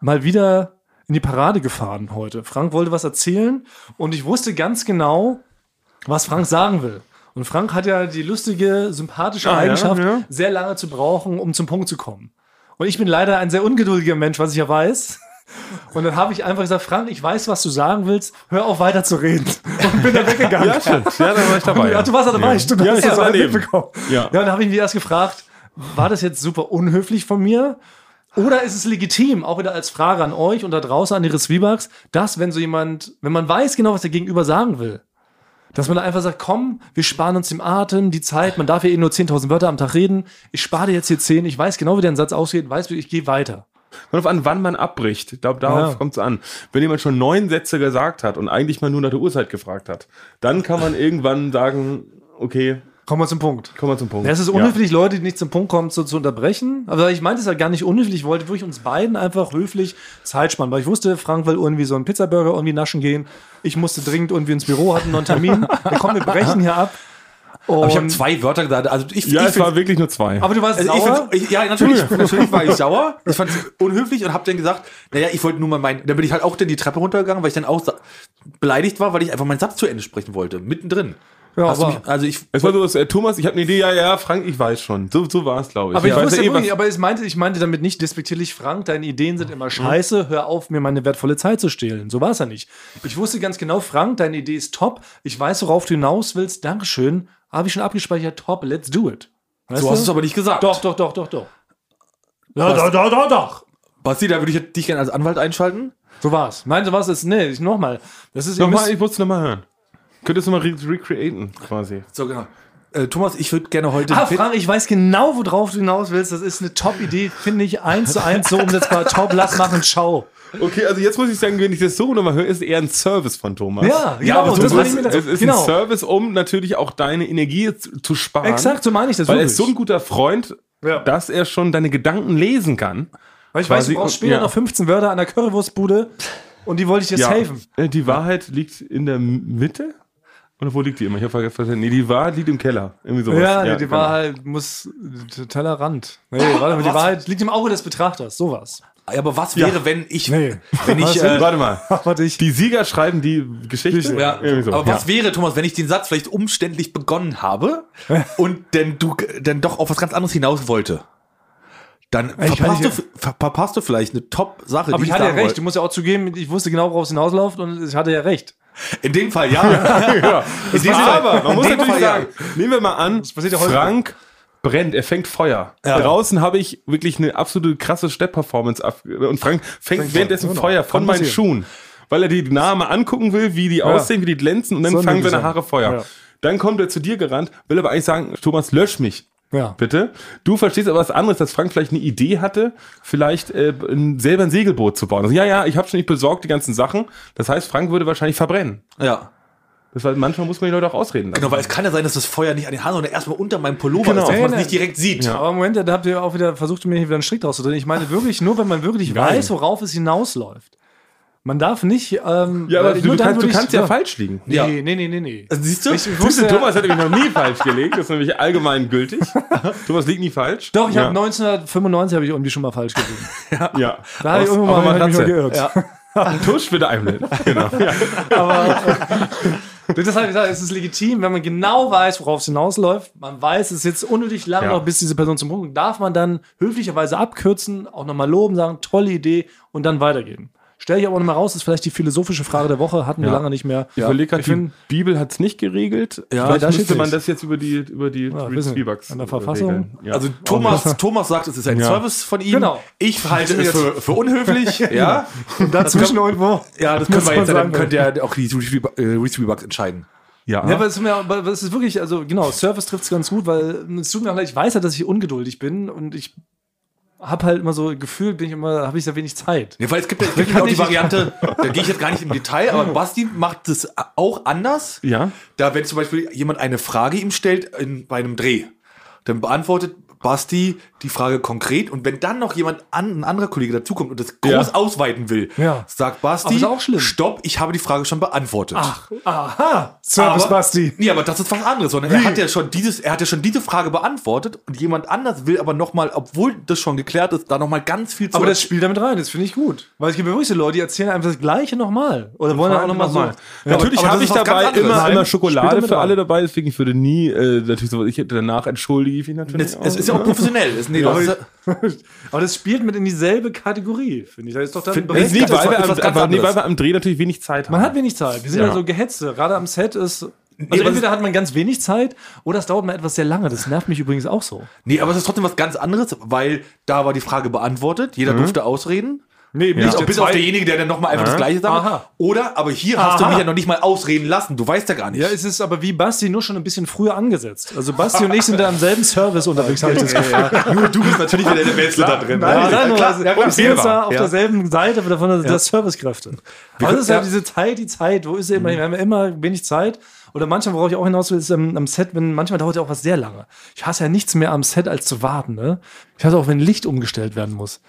mal wieder in die Parade gefahren heute. Frank wollte was erzählen und ich wusste ganz genau, was Frank sagen will. Und Frank hat ja die lustige, sympathische Ah, ja, Eigenschaft, ja. sehr lange zu brauchen, um zum Punkt zu kommen. Und ich bin leider ein sehr ungeduldiger Mensch, was ich ja weiß. Und dann habe ich einfach gesagt, Frank, ich weiß, was du sagen willst, hör auf weiter zu reden. Und bin dann weggegangen. Ja, stimmt. Ja, da war ich dabei. Ja, du warst ja dabei, Ja. stimmt. Ja, ich das daneben. mitbekommen. Ja. ja, und dann habe ich mich erst gefragt, war das jetzt super unhöflich von mir? Oder ist es legitim, auch wieder als Frage an euch und da draußen an die Zwiebags, dass, wenn so jemand, wenn man weiß genau, was der Gegenüber sagen will, dass man da einfach sagt, komm, wir sparen uns den Atem, die Zeit, man darf ja eh nur 10.000 Wörter am Tag reden, ich spare dir jetzt hier 10, ich weiß genau, wie der Satz ausgeht, weiß, ich gehe weiter. Kommt auf an, wann man abbricht. Ich glaube, darauf Ja. kommt's an. Wenn jemand schon neun Sätze gesagt hat und eigentlich mal nur nach der Uhrzeit gefragt hat, dann kann man irgendwann sagen, okay, Kommen wir zum Punkt. Kommen wir zum Punkt. Ja, es ist unhöflich, Leute, die nicht zum Punkt kommen, so zu unterbrechen. Aber ich meinte es halt gar nicht unhöflich. Ich wollte wirklich uns beiden einfach höflich Zeit spannen. Weil ich wusste, Frank will irgendwie so einen Pizzaburger irgendwie naschen gehen. Ich musste dringend irgendwie ins Büro, hatten noch einen Termin. Dann komm, wir brechen hier ab. Aber ich habe Und- zwei Wörter gesagt. Also ich, ja, ich es war wirklich nur zwei. aber du warst Also ich sauer. ich, ja, natürlich, natürlich war ich sauer. Ich fand es unhöflich und habe dann gesagt, naja, ich wollte nur mal meinen, dann bin ich halt auch dann die Treppe runtergegangen, weil ich dann auch beleidigt war, weil ich einfach meinen Satz zu Ende sprechen wollte, mittendrin. Ja, Hast aber- mich, also ich, es war so, dass, äh, Thomas, ich habe eine Idee, ja, ja, Frank, ich weiß schon. So, so war es, glaube ich. Aber ich weiß wusste ja eh, aber ich meinte, ich meinte damit nicht despektierlich, Frank, deine Ideen sind immer scheiße, hör auf, mir meine wertvolle Zeit zu stehlen. So war es ja nicht. Ich wusste ganz genau, Frank, deine Idee ist top. Ich weiß, worauf du hinaus willst. Dankeschön. Habe ich schon abgespeichert. Top, let's do it. Weißt so du? hast du es aber nicht gesagt. Doch, doch, doch, doch, doch. Ja, doch, doch, doch, doch. Basti, da würde ich dich gerne als Anwalt einschalten. So war's. Nein, so war's jetzt. Nee, ich, nochmal. Das ist Nochmal, müsst- ich muss nochmal hören. Könntest du mal re recreaten, quasi. So, genau. Äh, Thomas, ich würde gerne heute. Ah, Frank, ich weiß genau, worauf du hinaus willst. Das ist eine Top-Idee, finde ich, eins zu eins so umsetzbar. Top, lass machen, ciao. Okay, also jetzt muss ich sagen, wenn ich das so nochmal höre, ist eher ein Service von Thomas. Ja, Ja, aber das meine ist- ich mir Es ist genau. ein Service, um natürlich auch deine Energie zu, zu sparen. Exakt, so meine ich das Weil er wirklich. ist so ein guter Freund, Ja. dass er schon deine Gedanken lesen kann. Weil ich weiß, du brauchst später ja. noch 15 Wörter an der Currywurstbude und die wollte ich dir saven. Äh, Die Wahrheit liegt in der Mitte? Oder wo liegt die immer? Ich habe vergessen. Nee, die Wahrheit liegt im Keller. Irgendwie sowas. Ja, nee, die genau. Wahrheit muss Tellerrand. Nee, warte mal, die Wahrheit liegt im Auge des Betrachters, sowas. Ja, aber was wäre, wenn ich, Nee. wenn ich, äh, Warte mal. Warte ich. Die Sieger schreiben die Geschichte. Ja, so. aber was ja. wäre, Thomas, wenn ich den Satz vielleicht umständlich begonnen habe und denn du dann doch auf was ganz anderes hinaus wollte? Dann Ich verpasst du, verpasst du vielleicht eine Top-Sache, Aber die ich hatte ja recht, wollte. du musst ja auch zugeben, ich wusste genau, worauf es hinausläuft und ich hatte ja recht. In dem Fall ja. ja. In dem Fall- Aber man muss natürlich Fall, sagen, nehmen wir mal an, passiert ja. Frank brennt, er fängt Feuer. Ja. Draußen habe ich wirklich eine absolute krasse Stepp-Performance ab und Frank fängt währenddessen Genau. Feuer von Kann meinen passieren. Schuhen, weil er die Namen angucken will, wie die aussehen, wie die glänzen und dann Soll fangen seine sein. Haare Feuer. Ja. Dann kommt er zu dir gerannt, will aber eigentlich sagen, Thomas, lösch mich. Ja. Bitte. Du verstehst aber was anderes, dass Frank vielleicht eine Idee hatte, vielleicht äh, ein, selber ein Segelboot zu bauen. Also, ja, ja, ich habe schon nicht besorgt die ganzen Sachen. Das heißt, Frank würde wahrscheinlich verbrennen. ja. Das war, manchmal muss man die Leute auch ausreden lassen. Genau, weil es kann ja sein, dass das Feuer nicht an den Haaren, sondern erstmal unter meinem Pullover Genau. ist, dass man es nicht direkt sieht. Ja. Aber im Moment, da habt ihr auch wieder versucht, mir hier wieder einen Strick draus zu drehen. Ich meine wirklich, nur wenn man wirklich weiß, worauf es hinausläuft. Man darf nicht. Ähm, Ja, aber weil du, du, kannst, du ich- kannst ja falsch liegen. Nee, Ja. nee, nee, nee, nee. Also, Siehst du? Ich Wusste, wusste, Thomas hat nämlich noch nie falsch gelegt. Das ist nämlich allgemein gültig. Thomas liegt nie falsch. Doch, ich ja. habe 1995 habe ich irgendwie schon mal falsch gelegen. Ja. Da habe ich irgendwann mal, ich mich mal Matratze. geirrt. Ein Tusch bitte einblenden. Genau. Ja. Das habe ich gesagt, es ist legitim, wenn man genau weiß, worauf es hinausläuft. Man weiß, es ist jetzt unnötig lang Ja. noch, bis diese Person zum Punkt kommt. Darf man dann höflicherweise abkürzen, auch nochmal loben, sagen, tolle Idee und dann weitergehen. Stelle ich aber nochmal raus, ist vielleicht die philosophische Frage der Woche, hatten wir Ja. lange nicht mehr. Ich überlege gerade, Ich die find- Bibel hat es nicht geregelt. Ja, Vielleicht da müsste man das jetzt über die, über die Ja, Speebacks an der äh, Verfassung. Ja. Also Thomas, Thomas sagt, es ist ein Ja. Service von ihm. Genau. Ich halte es für, für unhöflich. ja. Dazwischen irgendwo. Ja, das können wir man jetzt, dann sagen. könnt ihr auch die Reese Rebucks entscheiden. ja. Ja, aber es ist, mir, aber es ist wirklich, also genau, Service trifft es ganz gut, weil es tut mir auch leid, ich weiß ja, dass ich ungeduldig bin und ich habe halt immer so gefühlt, bin ich immer, habe ich sehr wenig Zeit. Ja, weil es gibt ja auch die Variante, da gehe ich jetzt gar nicht im Detail, aber Basti macht das auch anders. ja. Da, wenn zum Beispiel jemand eine Frage ihm stellt in, bei einem Dreh, dann beantwortet Basti die Frage konkret und wenn dann noch jemand an, ein anderer Kollege dazukommt und das groß Ja. ausweiten will, Ja. sagt Basti, auch stopp, ich habe die Frage schon beantwortet. Aha, Service aber, Basti. Nee, aber das ist was anderes, sondern er hat ja schon dieses, er hat ja schon diese Frage beantwortet und jemand anders will aber nochmal, obwohl das schon geklärt ist, da nochmal ganz viel zu Aber das spielt damit rein, das finde ich gut. Weil es gibt ja wirklich so Leute, die erzählen einfach das Gleiche nochmal. Oder wollen dann auch nochmal so. Nochmal. Natürlich habe ich dabei immer, immer Schokolade für alle dabei, deswegen ich würde nie, äh, natürlich so, ich hätte danach entschuldige ich mich natürlich. es, es ist ja auch professionell. Nee, ja- Aber das spielt mit in dieselbe Kategorie, finde ich. Das ist doch dann Find- Es ist nicht, weil wir, am, aber, nee, weil wir am Dreh natürlich wenig Zeit haben. Man hat wenig Zeit. Wir sind ja, Ja. so gehetzte. Gerade am Set ist. Also aber entweder hat man ganz wenig Zeit oder es dauert mal etwas sehr lange. Das nervt mich übrigens auch so. nee, aber es ist trotzdem was ganz anderes, weil da war die Frage beantwortet, jeder durfte ausreden. Nee, eben Bis, bis auf derjenige, der dann nochmal einfach das Gleiche sagt. Aha. Oder, aber hier hast du Aha. mich ja noch nicht mal ausreden lassen. Du weißt ja gar nicht. Ja, es ist aber wie Basti nur schon ein bisschen früher angesetzt. Also Basti und ich sind da im selben Service unterwegs, habe ich das Gefühl. Nur du bist natürlich wieder der Beste da drin. Ja, ja, nur, klar, also, ja, klar. wir sind jetzt da auf Ja. derselben Seite davon der Servicekräfte. Aber es ist ja. halt diese Zeit, die Zeit, wo ist sie immer? Wir haben ja immer wenig Zeit Oder manchmal, worauf ich auch hinaus will, ist ähm, am Set, wenn manchmal dauert ja auch was sehr lange. Ich hasse ja nichts mehr am Set, als zu warten. Ne? Ich hasse auch, wenn Licht umgestellt werden muss.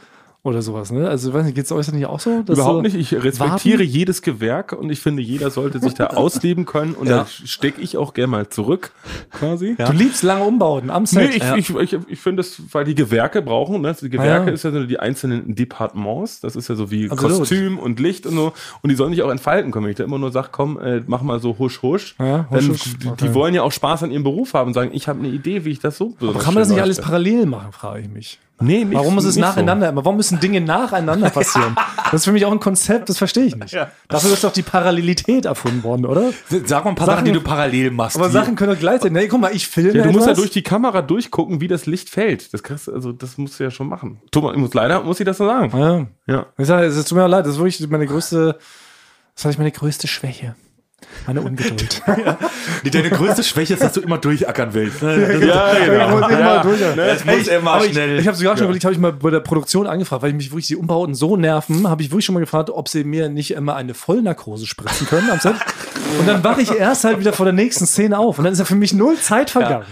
Oder sowas, ne? Also, weiß nicht, geht's euch nicht auch so? Überhaupt so nicht. Ich respektiere warten? jedes Gewerk und ich finde, jeder sollte sich da ausleben können. Und da stecke ich auch gerne mal zurück, quasi. Du liebst lange Umbauten am Set. Nee, ich, ich, ich, ich finde es, weil die Gewerke brauchen, ne? Die Gewerke Ah, ja. ist ja so die einzelnen Departements. Das ist ja so wie Absolut. Kostüm und Licht und so. Und die sollen sich auch entfalten können. Wenn ich da immer nur sage, komm, äh, mach mal so husch husch. Ja, husch, dann, husch. die, Okay. die wollen ja auch Spaß an ihrem Beruf haben und sagen, ich habe eine Idee, wie ich das so Aber kann man das nicht alles parallel machen, frage ich mich. Nee, nicht, Warum muss es nicht nacheinander immer? Warum müssen Dinge nacheinander passieren? Das ist für mich auch ein Konzept, das verstehe ich nicht. Dafür ist doch die Parallelität erfunden worden, oder? Sag mal ein paar Sachen, Sachen- die du parallel machst. Aber die- Sachen können doch gleichzeitig. Nee, guck mal, ich filme So. Ja, du musst ja etwas. durch die Kamera durchgucken, wie das Licht fällt. Das kriegst, also das musst du ja schon machen. Thomas, ich muss leider muss ich das so sagen. Ja. Ja. Ich sage, es tut mir leid, das ist wirklich meine größte, das ist meine größte Schwäche. Meine Ungeduld. Die, deine größte Schwäche ist, dass du immer durchackern willst. Ja, Ich muss immer durch. Es muss immer Aber ich, schnell. ich habe sogar schon überlegt, habe ich mal bei der Produktion angefragt, weil ich mich wirklich die Umbauten so nerven, habe ich wirklich schon mal gefragt, ob sie mir nicht immer eine Vollnarkose spritzen können am Set. Und dann wache ich erst halt wieder vor der nächsten Szene auf und dann ist ja für mich null Zeit vergangen.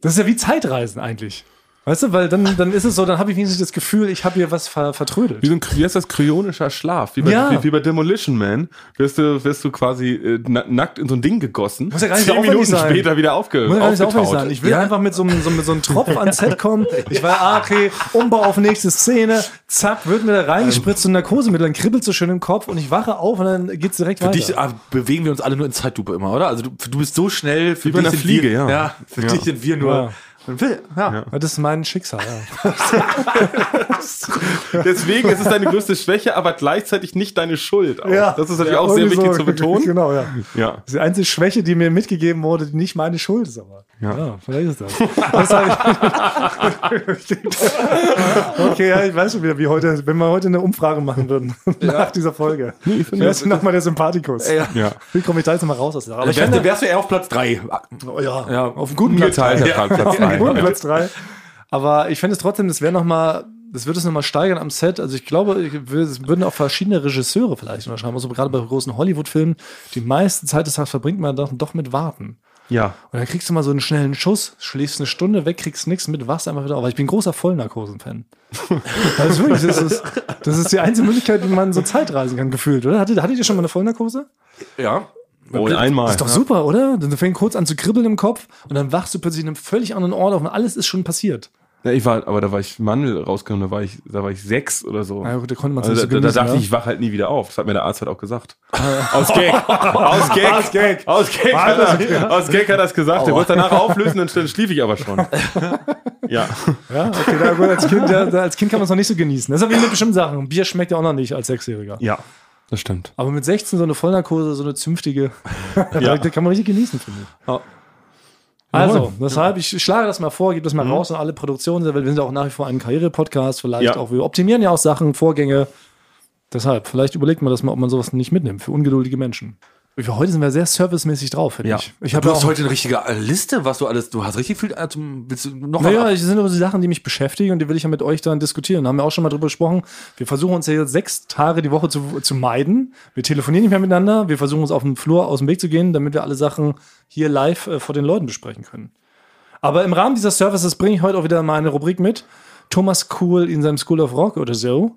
Das ist ja wie Zeitreisen eigentlich. Weißt du, weil dann, dann ist es so, dann habe ich wenigstens das Gefühl, ich habe hier was ver vertrödelt. Wie, so ein, wie heißt das? Kryonischer Schlaf. Wie bei, Ja. wie, wie bei Demolition Man. Wirst du, wirst du quasi äh, na, nackt in so ein Ding gegossen. Muss ja gar nicht Zehn Minuten sein. später wieder aufge, Muss ja gar nicht aufgetaut. sein. Ich will einfach mit so, einem, so, mit so einem Tropf ans Set kommen. Ich weiß, ah, okay, Umbau auf nächste Szene. Zack, wird mir da reingespritzt und Narkosemittel, dann kribbelt so schön im Kopf und ich wache auf und dann geht's direkt Für weiter. dich ah, bewegen wir uns alle nur in Zeitlupe immer, oder? Also du, du bist so schnell. Für Wie bei dich einer sind Fliege, wir, ja. Ja, für Ja. dich sind wir nur. Ja. Ja. Ja, das ist mein Schicksal. Ja. Deswegen ist es deine größte Schwäche, aber gleichzeitig nicht deine Schuld. Auch. Ja. Das ist natürlich Ja, auch sehr wichtig so. zu betonen. Genau, ja. Ja. Das ist die einzige Schwäche, die mir mitgegeben wurde, die nicht meine Schuld ist, aber. Ja. Ja, vielleicht ist das. das okay, ja, ich weiß schon wieder, wie heute, wenn wir heute eine Umfrage machen würden, nach dieser Folge. finde Wer ist nochmal der Sympathikus? Ja. Ja. Wie komme ich da jetzt nochmal raus aus der? Aber ich Wärst, finde, du- wärst du eher auf Platz 3. oh, ja, Ja. auf einem guten Platz. Geteilter drei. Platz Auf einem guten drei. Platz drei. Aber ich fände es trotzdem, das wäre nochmal, das würde es nochmal steigern am Set. Also ich glaube, es würden auch verschiedene Regisseure vielleicht unterschreiben. Also gerade bei großen Hollywood-Filmen, die meiste Zeit des Tages verbringt man doch, doch mit Warten. Ja. Und dann kriegst du mal so einen schnellen Schuss, schläfst eine Stunde weg, kriegst nichts mit, wachst einfach wieder auf. Aber ich bin großer Vollnarkosen-Fan. das, ist wirklich, das, ist, das ist die einzige Möglichkeit, wie man so Zeitreisen kann, gefühlt, oder? Hattet, hattet ihr schon mal eine Vollnarkose? Ja. Oh, einmal. Das ist doch super, oder? Dann fängt kurz an zu kribbeln im Kopf und dann wachst du plötzlich in einem völlig anderen Ort auf und alles ist schon passiert. Ja, ich war, aber da war ich Mandel rausgekommen, da war ich, da war ich sechs oder so. Gut, da konnte man es Also da, so da, dachte ja? ich, ich wach halt nie wieder auf. Das hat mir der Arzt halt auch gesagt. Aus Gag. Aus Gag. Aus Gag. Aus Gag, hat, er, aus Gag hat er das gesagt. Der wollte danach auflösen dann schlief ich aber schon. Ja. Ja, okay, da, gut, als, kind, da, als Kind kann man es noch nicht so genießen. Das ist aber wie mit bestimmten Sachen. Bier schmeckt ja auch noch nicht als Sechsjähriger. Ja. Das stimmt. Aber mit 16 so eine Vollnarkose, so eine zünftige, da kann man richtig genießen, finde ich. Ja. Also, deshalb, ich schlage das mal vor, gebe das mal raus und alle Produktionen, weil wir sind ja auch nach wie vor ein Karriere-Podcast, vielleicht Ja. auch, wir optimieren ja auch Sachen, Vorgänge. Deshalb, vielleicht überlegt man das mal, ob man sowas nicht mitnimmt für ungeduldige Menschen. Für heute sind wir sehr servicemäßig drauf, finde Ja. ich. Ich Du hast heute eine richtige äh, Liste, was du alles, du hast richtig viel, zum, willst du noch naja, das sind aber die Sachen, die mich beschäftigen und die will ich ja mit euch dann diskutieren. Da haben wir auch schon mal drüber gesprochen. Wir versuchen uns ja jetzt sechs Tage die Woche zu, zu meiden. Wir telefonieren nicht mehr miteinander. Wir versuchen uns auf dem Flur aus dem Weg zu gehen, damit wir alle Sachen hier live äh, vor den Leuten besprechen können. Aber im Rahmen dieser Services bringe ich heute auch wieder mal eine Rubrik mit. Thomas Cool in seinem School of Rock oder so.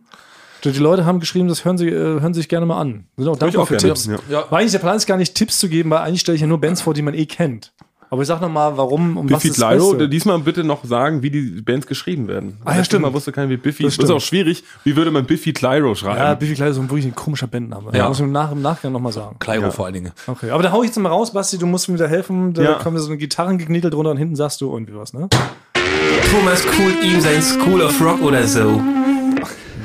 Die Leute haben geschrieben, das hören sie, äh, hören sie sich gerne mal an. Sind auch dankbar auch für gerne, Tipps. ja. Ja. Weil eigentlich der Plan ist gar nicht Tipps zu geben, weil eigentlich stelle ich ja nur Bands vor, die man eh kennt. Aber ich sag noch mal, warum, um Biffy was das Clyro, Beste. diesmal bitte noch sagen, wie die Bands geschrieben werden. Ah, ja, stimmt. Mal wusste keiner, wie Biffy. Das Das, ist auch schwierig. Wie würde man Biffy Clyro schreiben? Ja, Biffy Clyro ist ein wirklich ein komischer Bandname. Ja. Ja. Muss ich im, Nach im Nachgang nochmal sagen. Kleiro Ja. vor allen Dingen. Okay, aber da hau ich jetzt mal raus, Basti, du musst mir wieder helfen. Da Ja. kommt so eine Gitarrengeknietel drunter und hinten sagst du irgendwie was, ne? Thomas cool ihm sein School of Rock oder so.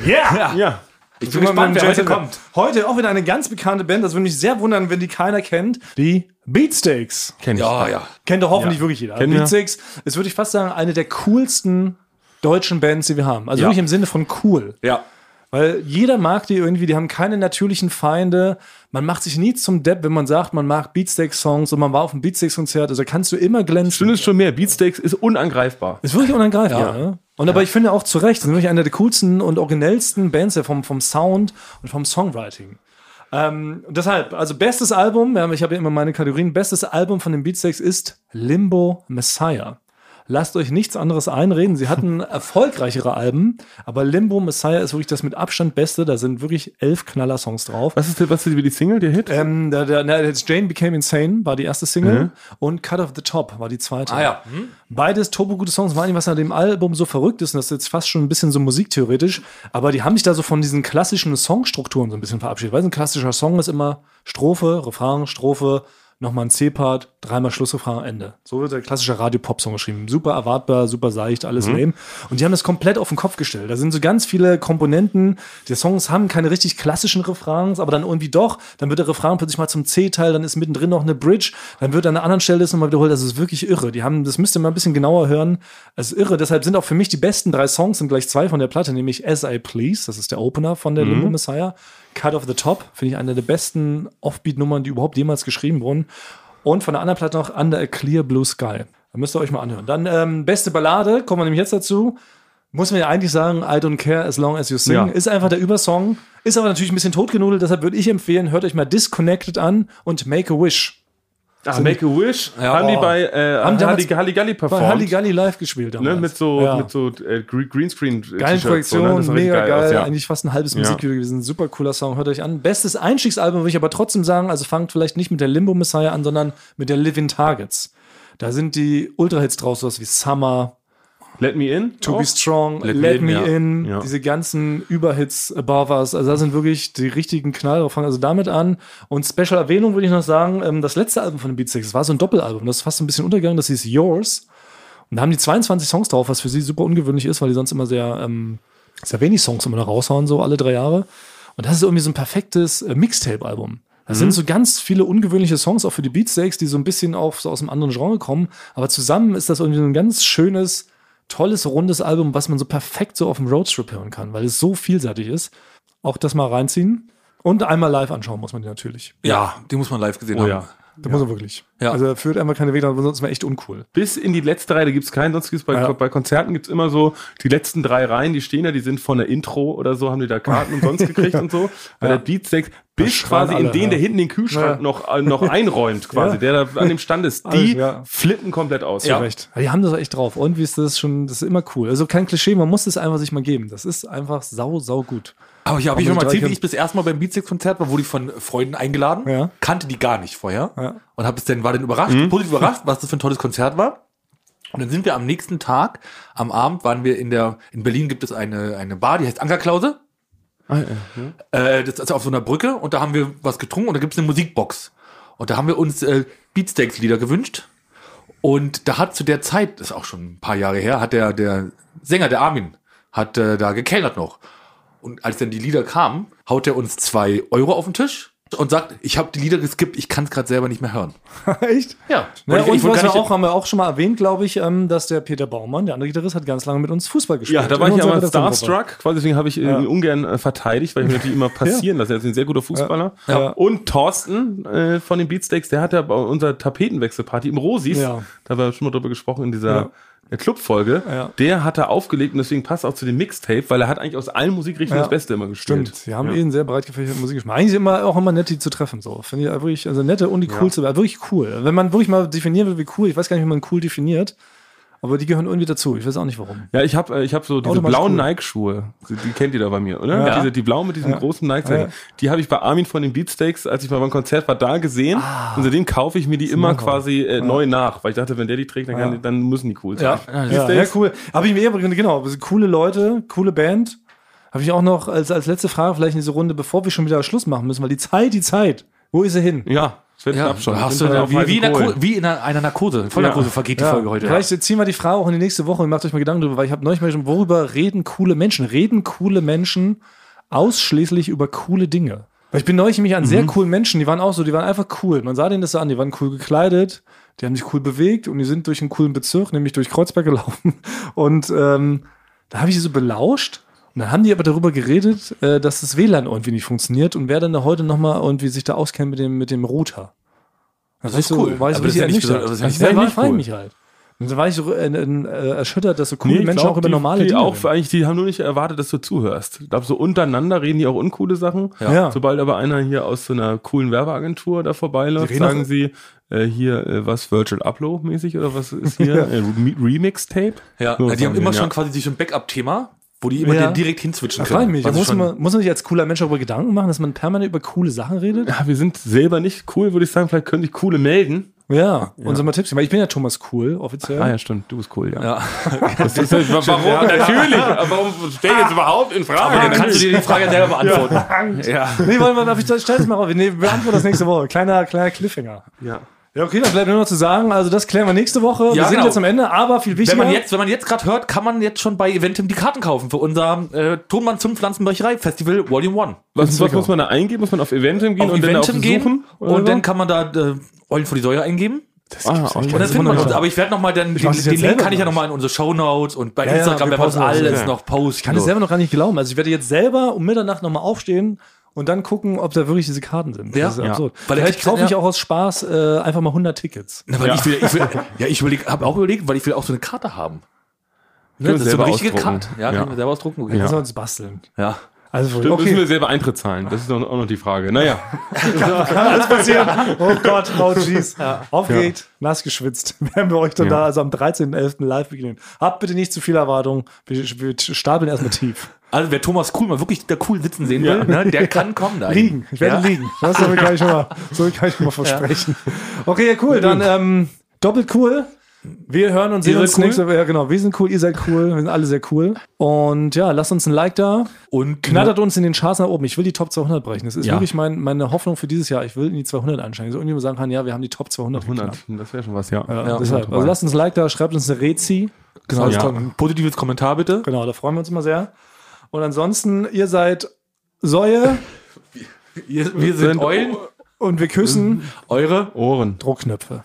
Yeah! ja. Ich bin gespannt, mit wer heute kommt. Heute auch wieder eine ganz bekannte Band. Das würde mich sehr wundern, wenn die keiner kennt. Die Beatsteaks. Kenn ich. Ja, ja. Kennt doch hoffentlich wirklich jeder. Wir. Beatsteaks ist, würde ich fast sagen, eine der coolsten deutschen Bands, die wir haben. Also Ja. wirklich im Sinne von cool. Ja. Weil jeder mag die irgendwie, die haben keine natürlichen Feinde. Man macht sich nie zum Depp, wenn man sagt, man mag Beatsteaks-Songs und man war auf einem Beatsteaks-Konzert. Also kannst du immer glänzen. Stimmt ist schon mehr. Beatsteaks ist unangreifbar. Ist wirklich unangreifbar. Ja. Ne? Und aber ich finde auch zu Recht, das sind wirklich eine der coolsten und originellsten Bands vom, vom Sound und vom Songwriting. Ähm, deshalb, also bestes Album, ich habe ja immer meine Kategorien, bestes Album von den Beatsteaks ist Limbo Messiah. Lasst euch nichts anderes einreden. Sie hatten erfolgreichere Alben, aber Limbo Messiah ist wirklich das mit Abstand beste. Da sind wirklich elf Knaller-Songs drauf. Was ist, was ist die Single, der Hit? Ähm, der, der, jetzt Jane Became Insane war die erste Single und Cut of the Top war die zweite. Ah ja. Beides turbo-gute Songs, war nicht, was an dem Album so verrückt ist, und das ist jetzt fast schon ein bisschen so musiktheoretisch, aber die haben sich da so von diesen klassischen Songstrukturen so ein bisschen verabschiedet. Weil ein klassischer Song ist immer Strophe, Refrain, Strophe, nochmal ein C-Part, dreimal Schlussrefrain, Ende. So wird der klassische Radio-Pop-Song geschrieben. Super erwartbar, super seicht, alles lame. Und die haben das komplett auf den Kopf gestellt. Da sind so ganz viele Komponenten. Die Songs haben keine richtig klassischen Refrains, aber dann irgendwie doch. Dann wird der Refrain plötzlich mal zum C-Teil, dann ist mittendrin noch eine Bridge, dann wird an einer anderen Stelle das nochmal wiederholt. Das ist wirklich irre. Die haben, das müsst ihr mal ein bisschen genauer hören. Es ist irre. Deshalb sind auch für mich die besten drei Songs, sind gleich zwei von der Platte, nämlich As I Please, das ist der Opener von der Limbo Messiah. Cut of the Top, finde ich eine der besten Offbeat-Nummern, die überhaupt jemals geschrieben wurden. Und von der anderen Platte noch Under a Clear Blue Sky. Da müsst ihr euch mal anhören. Dann ähm, beste Ballade, kommen wir nämlich jetzt dazu. Muss man ja eigentlich sagen, I don't care as long as you sing. Ja. Ist einfach der Übersong. Ist aber natürlich ein bisschen totgenudelt, deshalb würde ich empfehlen, hört euch mal Disconnected an und Make a Wish. Ah, Make a Wish haben die oh. bei äh, Haben Halligalli Bei performt. Halligalli live gespielt ne, damals. mit so, Ja. mit so äh, Gre- Greenscreen. Geile Projektion, mega geil, Aus, ja. eigentlich fast ein halbes Ja. Musikvideo gewesen. Super cooler Song, hört euch an. Bestes Einstiegsalbum würde ich aber trotzdem sagen, also fangt vielleicht nicht mit der Limbo Messiah an, sondern mit der Living Targets. Da sind die Ultra-Hits draus, sowas wie Summer, Let Me In. To auch. Be Strong, Let, Let Me, In, Ja. diese ganzen Überhits, Above Us, also da sind wirklich die richtigen Knall drauf. Fangen also damit an. Und Special Erwähnung würde ich noch sagen, ähm, das letzte Album von den Beatsteaks, das war so ein Doppelalbum, das ist fast ein bisschen untergegangen, das hieß Yours. Und da haben die 22 Songs drauf, was für sie super ungewöhnlich ist, weil die sonst immer sehr, ähm, sehr wenig Songs immer noch raushauen, so alle drei Jahre. Und das ist irgendwie so ein perfektes äh, Mixtape-Album. Da sind so ganz viele ungewöhnliche Songs auch für die Beatsteaks, die so ein bisschen auch so aus einem anderen Genre kommen. Aber zusammen ist das irgendwie so ein ganz schönes, tolles, rundes Album, was man so perfekt so auf dem Roadtrip hören kann, weil es so vielseitig ist. Auch das mal reinziehen. Und einmal live anschauen muss man die natürlich. Ja, die muss man live gesehen Oh haben. ja. Da muss man wirklich. Ja. Also er führt einfach keine Wege, sonst wäre echt uncool. Bis in die letzte Reihe, da gibt's keinen, sonst gibt's bei, Ja. bei Konzerten gibt's immer so, die letzten drei Reihen, die stehen da, die sind von der Intro oder so, haben die da Karten umsonst gekriegt und so. Bei der Beatsteaks, bis quasi in alle, den, ja. der hinten den Kühlschrank Ja. noch, äh, noch einräumt, quasi, Ja. der da an dem Stand ist, Alles, die ja. flippen komplett aus. Ja. Recht. Ja, die haben das echt drauf. Und wie ist das schon, das ist immer cool. Also kein Klischee, man muss es einfach sich mal geben. Das ist einfach sau, sau gut. Aber ich habe ich schon mal erzählt, wie ich bis erstmal beim Beatsteaks-Konzert war, wurde ich von Freunden eingeladen, Ja. kannte die gar nicht vorher Ja. und habe es dann war dann überrascht, positiv überrascht, was das für ein tolles Konzert war. Und dann sind wir am nächsten Tag, am Abend waren wir in der, in Berlin gibt es eine, eine Bar, die heißt Ankerklause. Äh, das ist auf so einer Brücke und da haben wir was getrunken und da gibt es eine Musikbox. Und da haben wir uns äh, Beatsteaks-Lieder gewünscht. Und da hat zu der Zeit, das ist auch schon ein paar Jahre her, hat der, der Sänger, der Armin, hat äh, da gekellnert noch. Und als dann die Lieder kamen, haut er uns zwei Euro auf den Tisch und sagt, ich habe die Lieder geskippt, ich kann es gerade selber nicht mehr hören. echt? Ja, Ja, ich, und ich wollte was wir auch, haben wir auch schon mal erwähnt, glaube ich, ähm, dass der Peter Baumann, der andere Gitarrist, hat ganz lange mit uns Fußball gespielt. Ja, da war ich aber starstruck, quasi deswegen habe ich ihn Ja. ungern äh, verteidigt, weil ich mir natürlich immer passieren lasse. Er ist ein sehr guter Fußballer. Ja. Ja. Und Thorsten äh, von den Beatsteaks, der hat ja bei unserer Tapetenwechselparty im Rosis, Ja. da haben wir schon mal drüber gesprochen in dieser Ja. äh, Clubfolge, Ja. der hat er aufgelegt und deswegen passt auch zu dem Mixtape, weil er hat eigentlich aus allen Musikrichtungen Ja. das Beste immer gespielt. Stimmt, sie haben ja. eh einen sehr breit gefächerten Musikgeschmack. Eigentlich immer auch immer nett, die zu treffen. So finde ich wirklich, also nette und die coolste, wirklich cool. Wenn man wirklich mal definieren will, wie cool, ich weiß gar nicht, wie man cool definiert, aber die gehören irgendwie dazu. Ich weiß auch nicht warum. Ja, ich habe äh, ich hab so diese blauen cool. Nike-Schuhe. Die, kennt ihr da bei mir, oder? Ja. Diese, die blauen mit diesen großen nike Ja. Die habe ich bei Armin von den Beatsteaks, als ich mal beim Konzert war, da gesehen. Ah. Und seitdem kaufe ich mir die immer quasi äh, neu nach, weil ich dachte, wenn der die trägt, dann, kann, Ja. dann müssen die cool sein. Ja, ja, ja, cool. Habe ich mir eher, genau, coole Leute, coole Band. Habe ich auch noch als, als letzte Frage vielleicht in diese Runde, bevor wir schon wieder Schluss machen müssen, weil die Zeit, die Zeit, wo ist sie hin? Ja, das wird ja, knapp schon. hast du da, auf wie, wie, in wie in einer, Narkose, Vollnarkose Ja. vergeht die Ja, Folge heute. Vielleicht ziehen wir die Frage auch in die nächste Woche und macht euch mal Gedanken darüber, weil ich habe neulich mal schon, worüber reden coole Menschen? Reden coole Menschen ausschließlich über coole Dinge? Weil ich bin neulich nämlich an sehr coolen Menschen, die waren auch so, die waren einfach cool. Man sah denen das so an, die waren cool gekleidet, die haben sich cool bewegt und die sind durch einen coolen Bezirk, nämlich durch Kreuzberg gelaufen. Und ähm, da habe ich sie so belauscht. Dann haben die aber darüber geredet, äh, dass das WLAN irgendwie nicht funktioniert und wer dann da heute nochmal irgendwie sich da auskennt mit dem, mit dem Router. Das, ist cool. War ich Aber so das ist ja richtig nicht besonders- das ist ja Also nicht cool. mich halt. Und da war ich so äh, äh, erschüttert, dass so coole ich Menschen glaub, auch über die, normale die Dinge auch reden. eigentlich, die haben nur nicht erwartet, dass du zuhörst. Ich glaube, so untereinander reden die auch uncoole Sachen. Ja. Sobald aber einer hier aus so einer coolen Werbeagentur da vorbeiläuft, sagen sie, äh, hier, äh, was Virtual Upload mäßig oder was ist hier? äh, Re- Remix-Tape? Ja, So die haben immer schon ja. quasi sich ein Backup-Thema, wo die immer Ja. den direkt hinswitchen Da frage ich können. mich, Was muss man, muss man sich als cooler Mensch darüber Gedanken machen, dass man permanent über coole Sachen redet? Ja, wir sind selber nicht cool, würde ich sagen. Vielleicht können sich coole melden. Ja, und so mal Tipps. Weil ich bin ja Thomas Cool, offiziell. Ah ja, stimmt. Du bist cool, ja. Ja. Das ist, warum? Natürlich. Aber warum stell jetzt überhaupt in Frage? Aber dann kannst du dir die Frage selber beantworten. Ja. Nee, wollen wir, darf ich, stell das mal auf. Nee, wir beantworten das nächste Woche. Kleiner, kleiner Cliffhanger. ja. Ja, okay, dann bleibt nur noch zu sagen, also das klären wir nächste Woche. wir Ja, sind genau. jetzt am Ende, aber viel Wenn wichtiger. man jetzt, wenn man jetzt gerade hört, kann man jetzt schon bei Eventim die Karten kaufen für unser äh, Tonmann zum Pflanzenbrecherei Festival Volume 1. Was, was muss man da eingeben? Muss man auf Eventim gehen Auf und dann auf Eventim gehen Suchen? und dann so? kann man da äh, Eulen vor die Säure eingeben. Ah, gibt's okay. nicht. Und dann Das findet man wundert uns. Aber ich werde nochmal den, den, das den Link kann ich ja nochmal in unsere Shownotes und bei Ja, ja, Instagram wir werden wir das das, alles ja. noch posten. Ich kann das selber noch gar nicht glauben. Also ich werde jetzt selber um Mitternacht nochmal aufstehen und dann gucken, ob da wirklich diese Karten sind. Ja. das ist Ja. absurd. Weil der Vielleicht kriegt- kaufe ich ja. auch aus Spaß äh, einfach mal 100 Tickets. Na, weil ich will, ich will, ja, ich überleg, habe auch überlegt, weil ich will auch so eine Karte haben. Ne, das ist so eine richtige ausdrucken. Karte. Ja, Ja. können wir selber ausdrucken. Okay. Ja. Müssen wir uns basteln. ja. Also Stimmt, müssen okay, wir selber Eintritt zahlen. Das ist doch auch noch die Frage. Naja. kann alles passieren. Oh Gott, oh jeez. Aufgeregt, nass geschwitzt. Werden wir euch dann Ja. da also am 13.11. live begegnen. Habt bitte nicht zu viel Erwartung. Wir, wir stapeln erstmal tief. Also wer Thomas Kuhl mal wirklich da cool sitzen sehen will, Ja. ne, der kann kommen da. Liegen. Ich werde ja? liegen. Das so kann ich schon mal, so kann ich schon mal versprechen. Okay, ja, cool. Dann ähm, doppelt cool. Wir hören und sehen Ihr uns cool? nächste Woche. Ja, genau. Wir sind cool, ihr seid cool. Wir sind alle sehr cool. Und ja, lasst uns ein Like da. Und Knattert uns in den Charts nach oben. Ich will die Top 200 brechen. Das ist Ja. wirklich mein, meine Hoffnung für dieses Jahr. Ich will in die 200 einsteigen. So irgendjemand sagen kann, ja, wir haben die Top 200. 100. geknackt. Das wäre schon was, ja. Ja, Ja, deshalb. Also lasst uns ein Like da, schreibt uns eine Rezi. Genau, toll. ein positives Kommentar bitte. genau, da freuen wir uns immer sehr. Und ansonsten, ihr seid Säue Wir, wir sind Sind- Eulen, und wir küssen eure Ohren. Druckknöpfe.